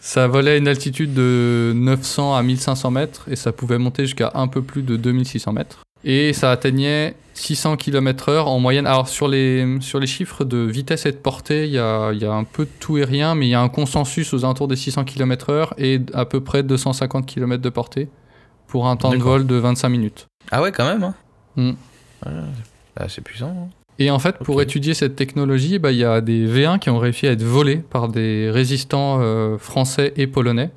Ça volait à une altitude de 900 à 1500 mètres et ça pouvait monter jusqu'à un peu plus de 2600 mètres. Et ça atteignait 600 km/h en moyenne. Alors sur les, sur les chiffres de vitesse et de portée, il y a, y a un peu de tout et rien, mais il y a un consensus aux alentours des 600 km/h et à peu près 250 km de portée pour un temps de vol de 25 minutes. Ah ouais, quand même. Hein. Hmm. Voilà. Ah, c'est puissant. hein. Et en fait, pour étudier cette technologie, bah, il y a des V1 qui ont réussi à être volés par des résistants euh, français et polonais.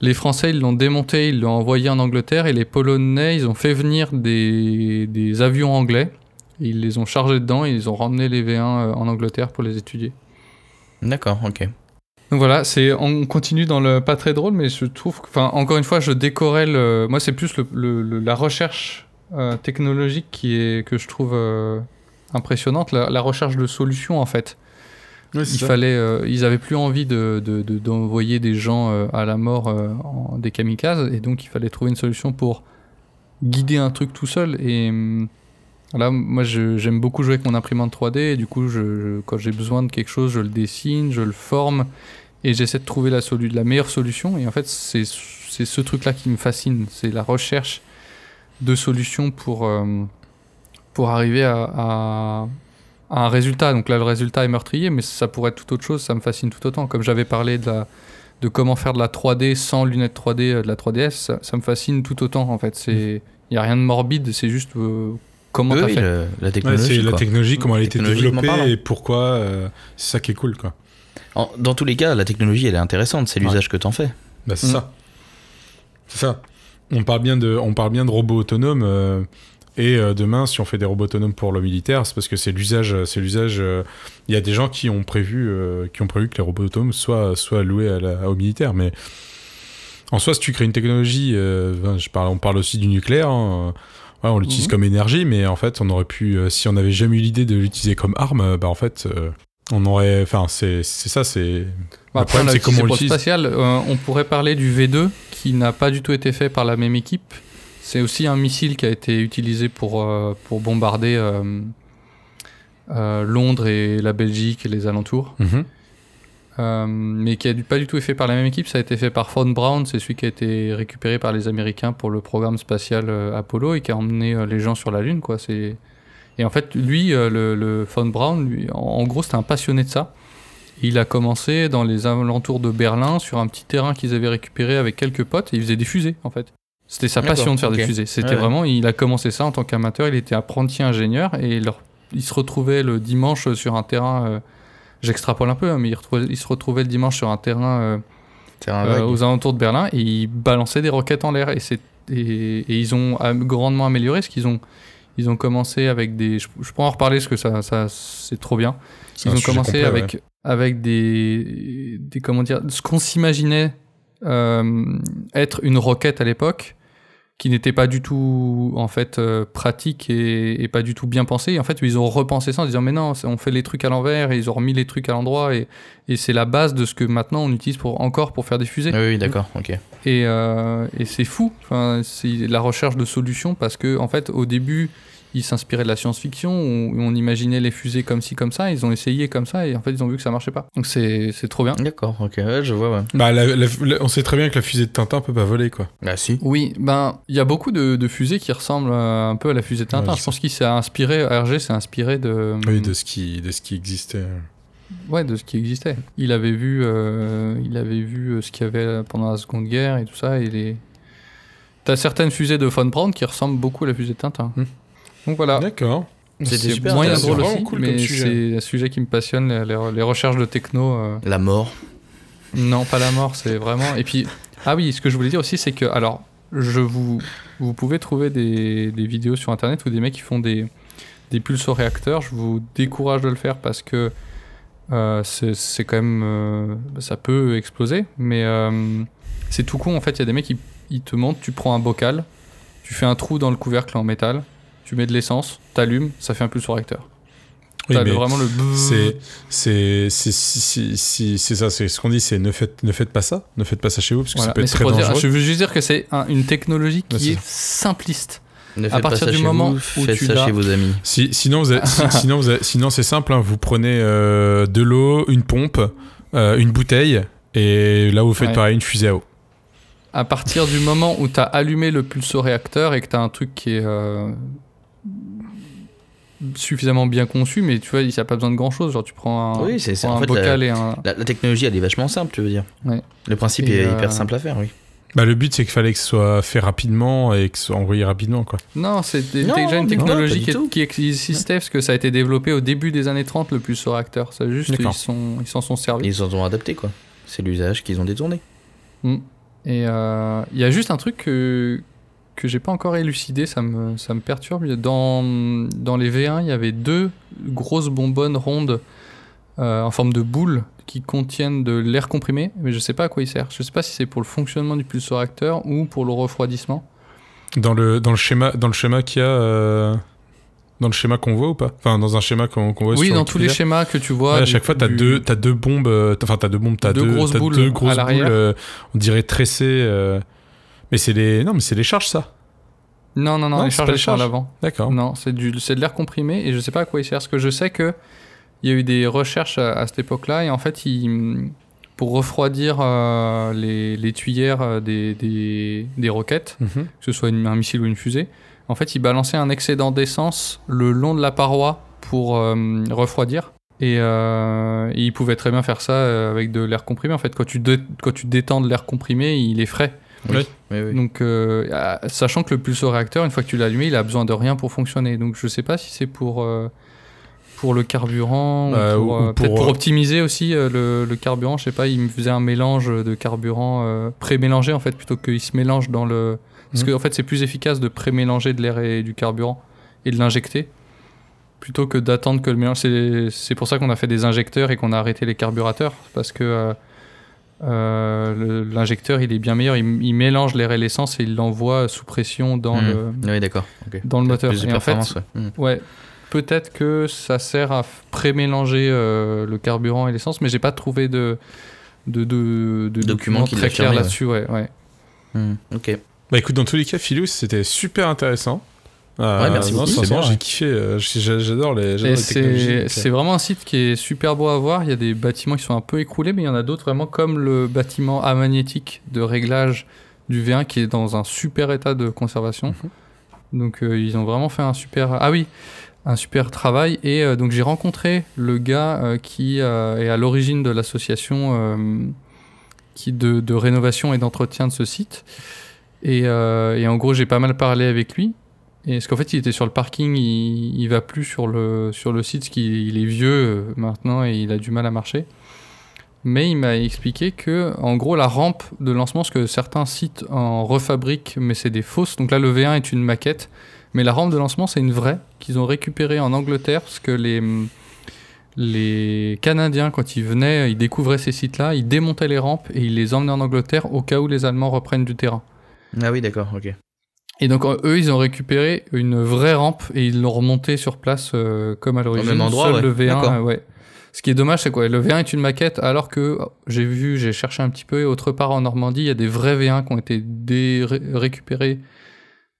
Les Français, ils l'ont démonté, ils l'ont envoyé en Angleterre, et les Polonais, ils ont fait venir des, des avions anglais. Ils les ont chargés dedans et ils ont ramené les V1 euh, en Angleterre pour les étudier. D'accord, ok. Donc voilà, c'est on continue dans le pas très drôle, mais je trouve, que- enfin encore une fois, je décorais le, moi c'est plus le, le- le- la recherche euh, technologique qui est que je trouve euh, impressionnante, la, la recherche de solutions en fait. Il fallait, euh, ils avaient plus envie de de- de- d'envoyer des gens euh, à la mort euh, en, des kamikazes, et donc il fallait trouver une solution pour guider un truc tout seul. Et hum, là, moi j'aime beaucoup jouer avec mon imprimante 3D, et du coup, je, je- quand j'ai besoin de quelque chose, je le dessine, je le forme, et j'essaie de trouver la, meilleure solution. Et en fait, c'est c'est ce truc-là qui me fascine, c'est la recherche de solutions pour, pour arriver à, à- à un résultat. Donc là, le résultat est meurtrier, mais ça pourrait être tout autre chose, ça me fascine tout autant. Comme j'avais parlé de, la, de comment faire de la 3D sans lunettes 3D euh, de la 3DS, ça, ça me fascine tout autant en fait. Il n'y a rien de morbide, c'est juste euh, comment Oui, t'as oui, fait. le- la Ouais, technologie. c'est la technologie, comment elle a été développée et pourquoi. euh, c'est ça qui est cool, quoi. En- dans tous les cas, la technologie, elle est intéressante. C'est l'usage que t'en fais. Bah, c'est Mm. ça. C'est ça. On parle bien de, on parle bien de robots autonomes. euh, et euh, demain, si on fait des robots autonomes pour le militaire, c'est parce que c'est l'usage. C'est l'usage. euh, Il y a des gens qui ont prévu, euh, qui ont prévu que les robots autonomes soient, soient alloués à la- au militaire. Mais en soi, si tu crées une technologie, euh, je parle, on parle aussi du nucléaire. hein, ouais, on l'utilise Mhm. comme énergie, mais en fait, on aurait pu, euh, si on n'avait jamais eu l'idée de l'utiliser comme arme, bah en fait, euh, on aurait. Enfin, c'est ça, c'est. Bah, Le problème, c'est comment on l'utilise. spatial. On pourrait parler du V2 qui n'a pas du tout été fait par la même équipe. C'est aussi un missile qui a été utilisé pour, euh, pour bombarder euh, euh, Londres et la Belgique et les alentours. Mhm. Mais qui a dû- pas du tout été fait par la même équipe. Ça a été fait par Von Braun, c'est celui qui a été récupéré par les Américains pour le programme spatial Apollo et qui a emmené les gens sur la Lune. Quoi. Et en fait, lui, le, le Von Braun, lui, en, en gros, c'était un passionné de ça. Il a commencé dans les alentours de Berlin sur un petit terrain qu'ils avaient récupéré avec quelques potes et il faisait des fusées en fait. C'était sa passion de faire des fusées. C'était Ouais, vraiment, il a commencé ça en tant qu'amateur. Il était apprenti ingénieur et il, leur- il se retrouvait le dimanche sur un terrain. euh, J'extrapole un peu, hein, mais il, il se retrouvait le dimanche sur un terrain euh, un euh, aux alentours de Berlin et ils balançaient des roquettes en l'air et, et, et ils ont grandement amélioré ce qu'ils ont. Ils ont commencé avec des. Je, je pourrais en reparler parce que ça, ça c'est trop bien. Ils ont commencé complet, avec, avec des, des. Comment dire Ce qu'on s'imaginait être une roquette à l'époque, qui n'était pas du tout en fait euh, pratique et, et pas du tout bien pensé. Et en fait, ils ont repensé ça en disant mais non, on fait les trucs à l'envers et ils ont remis les trucs à l'endroit et, et c'est la base de ce que maintenant on utilise pour encore pour faire des fusées. Oui, oui, d'accord, ok. Et, euh, et c'est fou, enfin, c'est la recherche de solutions parce que en fait, au début, ils s'inspiraient de la science-fiction, où on imaginait les fusées comme ci, comme ça, ils ont essayé comme ça, et en fait, ils ont vu que ça marchait pas. Donc c'est c'est trop bien. D'accord, ok, ouais, je vois, ouais. Bah, la- la- la- on sait très bien que la fusée de Tintin peut pas voler, quoi. Ah si. Oui, ben, il y a beaucoup de, de fusées qui ressemblent un peu à la fusée Tintin. Ouais, je pense qu'il s'est inspiré, RG s'est inspiré de, Oui, de ce qui, de ce qui existait. ouais, de ce qui existait. Il avait vu, euh, il avait vu euh, ce qu'il y avait pendant la Seconde Guerre et tout ça. Et les... T'as certaines fusées de Von Braun qui ressemblent beaucoup à la fusée de Tintin. Hmm. Donc voilà. D'accord. C'est super moyen drôle C'est aussi, cool mais c'est un sujet qui me passionne, les, les- les recherches de techno. euh, La mort. Non, pas la mort, c'est vraiment. Et puis, ah oui, ce que je voulais dire aussi, c'est que, alors, je vous, vous pouvez trouver des, des vidéos sur internet où des mecs qui font des, des pulsoréacteurs. Je vous décourage de le faire parce que euh, c'est c'est quand même. euh, ça peut exploser, mais euh, c'est tout con. En fait, il y a des mecs qui ils te montrent, tu prends un bocal, tu fais un trou dans le couvercle en métal, tu mets de l'essence, t'allumes, ça fait un pulsoréacteur. Oui, T'as mais le- vraiment le. c'est, c'est, c'est, si- si- si- c'est ça, c'est ce qu'on dit, c'est ne faites, ne faites pas ça, ne faites pas ça chez vous, parce que Voilà. ça peut Mais être c'est très dire- dangereux. je veux juste dire que c'est un- une technologie qui est ça. simpliste. Ne À faites partir pas ça du chez moment vous, où faites tu ça chez vos amis. Si, sinon, vous avez- si- <laughs> sinon, vous avez- sinon c'est simple, hein, vous prenez euh, de l'eau, une pompe, euh, une bouteille, et là vous faites Ouais. pareil, une fusée à eau. À partir du moment où tu as allumé le pulsoréacteur et que tu as un truc qui est euh, suffisamment bien conçu, mais tu vois, il n'y a pas besoin de grand chose. Genre, tu prends un, Oui, c'est c'est- prends un fait bocal la, et un. la- la technologie elle est vachement simple, tu veux dire. Ouais. Le principe Et, est euh, hyper simple à faire, oui. Bah, le but c'est qu'il fallait que ce soit fait rapidement et que ce soit envoyé rapidement, quoi. Non, c'est des- Non, déjà une non, technologie qui, qui existait parce que ça a été développé au début des années 30, le pulsoréacteur. Ça juste, ils D'accord. sont- ils s'en sont servis. Ils s'en ont adapté, quoi. C'est l'usage qu'ils ont détourné. Mm. Et euh, il y a juste un truc que, que j'ai pas encore élucidé, ça me, ça me perturbe. Dans, dans les V1, il y avait deux grosses bonbonnes rondes euh, en forme de boule qui contiennent de l'air comprimé, mais je sais pas à quoi ils servent. Je sais pas si c'est pour le fonctionnement du pulsoréacteur ou pour le refroidissement. Dans le, dans le schéma, dans le schéma qu'il y a, euh, dans le schéma qu'on voit ou pas? Enfin, dans un schéma qu'on qu'on voit oui, sur dans tous les schémas que tu vois. Ouais, à chaque fois, t'as du- deux, t'as deux bombes, euh, enfin, t'as deux bombes, t'as Deux deux, grosses t'as boules deux à grosses l'arrière. boules, euh, on dirait tressées. euh, Mais c'est les, non, mais c'est les charges, ça. Non, non, non, Non, les c'est charges, pas elles les sont à charges. l'avant. D'accord. Non, c'est du, c'est de l'air comprimé et je sais pas à quoi il sert. Parce que je sais que il y a eu des recherches à, à cette époque-là et en fait, il- pour refroidir euh, les, les tuyères euh, des, des, des roquettes, Mhm. que ce soit une- un missile ou une fusée, en fait, il balançait un excédent d'essence le long de la paroi pour euh, refroidir. Et, euh, et il pouvait très bien faire ça avec de l'air comprimé. En fait, quand tu, quand tu détends de l'air comprimé, il est frais. Oui, oui, oui. Donc, euh, ah, sachant que le pulsoréacteur, une fois que tu l'as allumé, il a besoin de rien pour fonctionner. Donc, je sais pas si c'est pour, euh, pour le carburant Euh, ou pour, ou- euh, pour, pour optimiser aussi le, le carburant. Je sais pas, il me faisait un mélange de carburant pré-mélangé en fait, plutôt qu'il se mélange dans le. Parce Mhm. que en fait, c'est plus efficace de pré-mélanger de l'air et du carburant et de l'injecter plutôt que d'attendre que le mélange. C'est c'est pour ça qu'on a fait des injecteurs et qu'on a arrêté les carburateurs parce que. Euh, l'injecteur il est bien meilleur, il, il mélange l'air et l'essence et il l'envoie sous pression dans Mhm. le, Oui, d'accord. dans le moteur. Plus de Et en fait, performance, ouais. Ouais, peut-être que ça sert à pré-mélanger euh, le carburant et l'essence, mais j'ai pas trouvé de, de, de, de Document qui très clair là-dessus. Ouais. Ouais, Mhm. Ok. Bah écoute, dans tous les cas, Philous, c'était super intéressant. Euh, Ouais, merci non, beaucoup, sincèrement, j'ai kiffé. euh, J'adore les, les technologies. c'est euh, vraiment un site qui est super beau à voir. Il y a des bâtiments qui sont un peu écroulés, mais il y en a d'autres vraiment comme le bâtiment amagnétique de réglage du V1 qui est dans un super état de conservation. Donc euh, ils ont vraiment fait un super ah oui un super travail et euh, donc j'ai rencontré le gars euh, qui euh, est à l'origine de l'association euh, qui de, de rénovation et d'entretien de ce site et, euh, et en gros j'ai pas mal parlé avec lui et parce qu'en fait, il était sur le parking, il, il va plus sur le, sur le site, parce qu'il il est vieux euh, maintenant et il a du mal à marcher. Mais il m'a expliqué que, en gros, la rampe de lancement, ce que certains sites en refabriquent, mais c'est des fausses. Donc là, le V1 est une maquette, mais la rampe de lancement, c'est une vraie qu'ils ont récupérée en Angleterre, parce que les, les Canadiens, quand ils venaient, ils découvraient ces sites-là, ils démontaient les rampes et ils les emmenaient en Angleterre au cas où les Allemands reprennent du terrain. Ah oui, d'accord, ok. Et donc eux, ils ont récupéré une vraie rampe et ils l'ont remontée sur place euh, comme à l'origine. même endroit, Seul ouais. le V1, D'accord. euh, ouais. Ce qui est dommage, c'est quoi? Le V1 est une maquette, alors que oh, j'ai vu, j'ai cherché un petit peu, et autre part en Normandie, il y a des vrais V1 qui ont été dé- ré- récupérés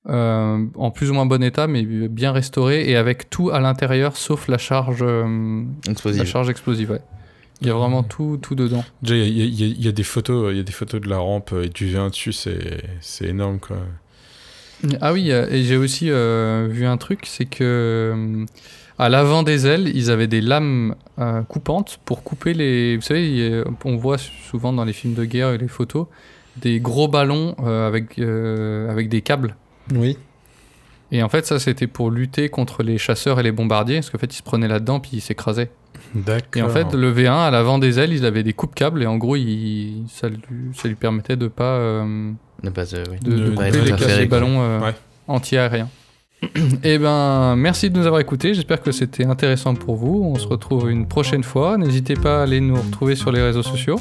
euh, en plus ou moins bon état, mais bien restauré et avec tout à l'intérieur sauf la charge, euh, la Explosif. charge explosive. ouais. Il y a vraiment tout, tout dedans. Déjà, il y, a- y y des photos, il y a des photos de la rampe et du V1 dessus, c'est c'est énorme quoi. Ah oui, euh, et j'ai aussi euh, vu un truc, c'est que euh, à l'avant des ailes, ils avaient des lames euh, coupantes pour couper les. Vous savez, on voit souvent dans les films de guerre et les photos des gros ballons euh, avec, avec des câbles. Oui. Et en fait, ça, c'était pour lutter contre les chasseurs et les bombardiers, parce qu'en fait, ils se prenaient là-dedans puis ils s'écrasaient. D'accord. Et en fait, le V1, à l'avant des ailes, ils avaient des coupes-câbles, et en gros, il- ça, lui, ça lui permettait de pas. euh, Ne pas se- oui. de, de De- couper de les, les ballons euh, Ouais. anti-aériens. <clears throat> Eh ben, merci de nous avoir écoutés. J'espère que c'était intéressant pour vous. On se retrouve une prochaine fois. N'hésitez pas à aller nous retrouver sur les réseaux sociaux.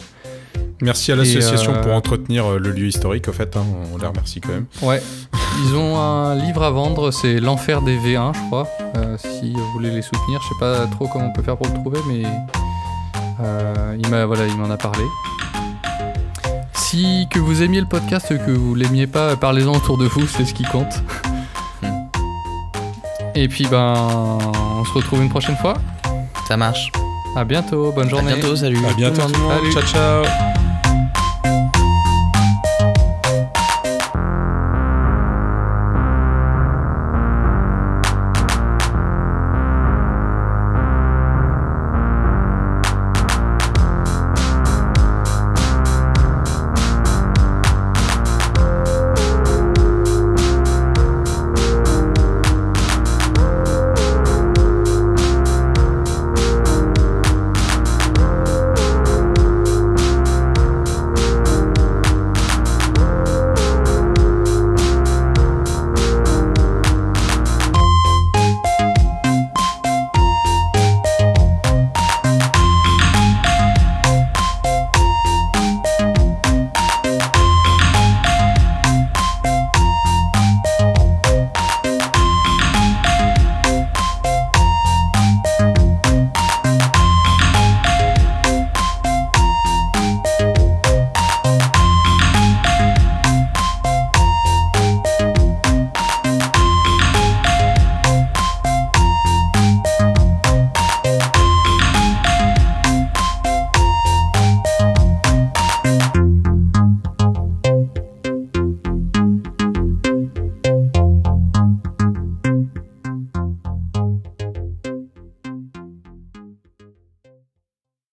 Merci à l'association euh, pour entretenir euh, le lieu historique, au fait. hein, on les remercie quand même. Ouais. Ils ont un livre à vendre, c'est L'enfer des V1, je crois. Euh, si vous voulez les soutenir, je sais pas trop comment on peut faire pour le trouver, mais euh, il m'a voilà, il m'en a parlé. Si que vous aimiez le podcast, que vous l'aimiez pas, parlez-en autour de vous, c'est ce qui compte. Et puis ben, on se retrouve une prochaine fois. Ça marche. À bientôt, bonne À journée. bientôt, salut. À bientôt Tout tout le le monde. monde. Salut. Ciao ciao.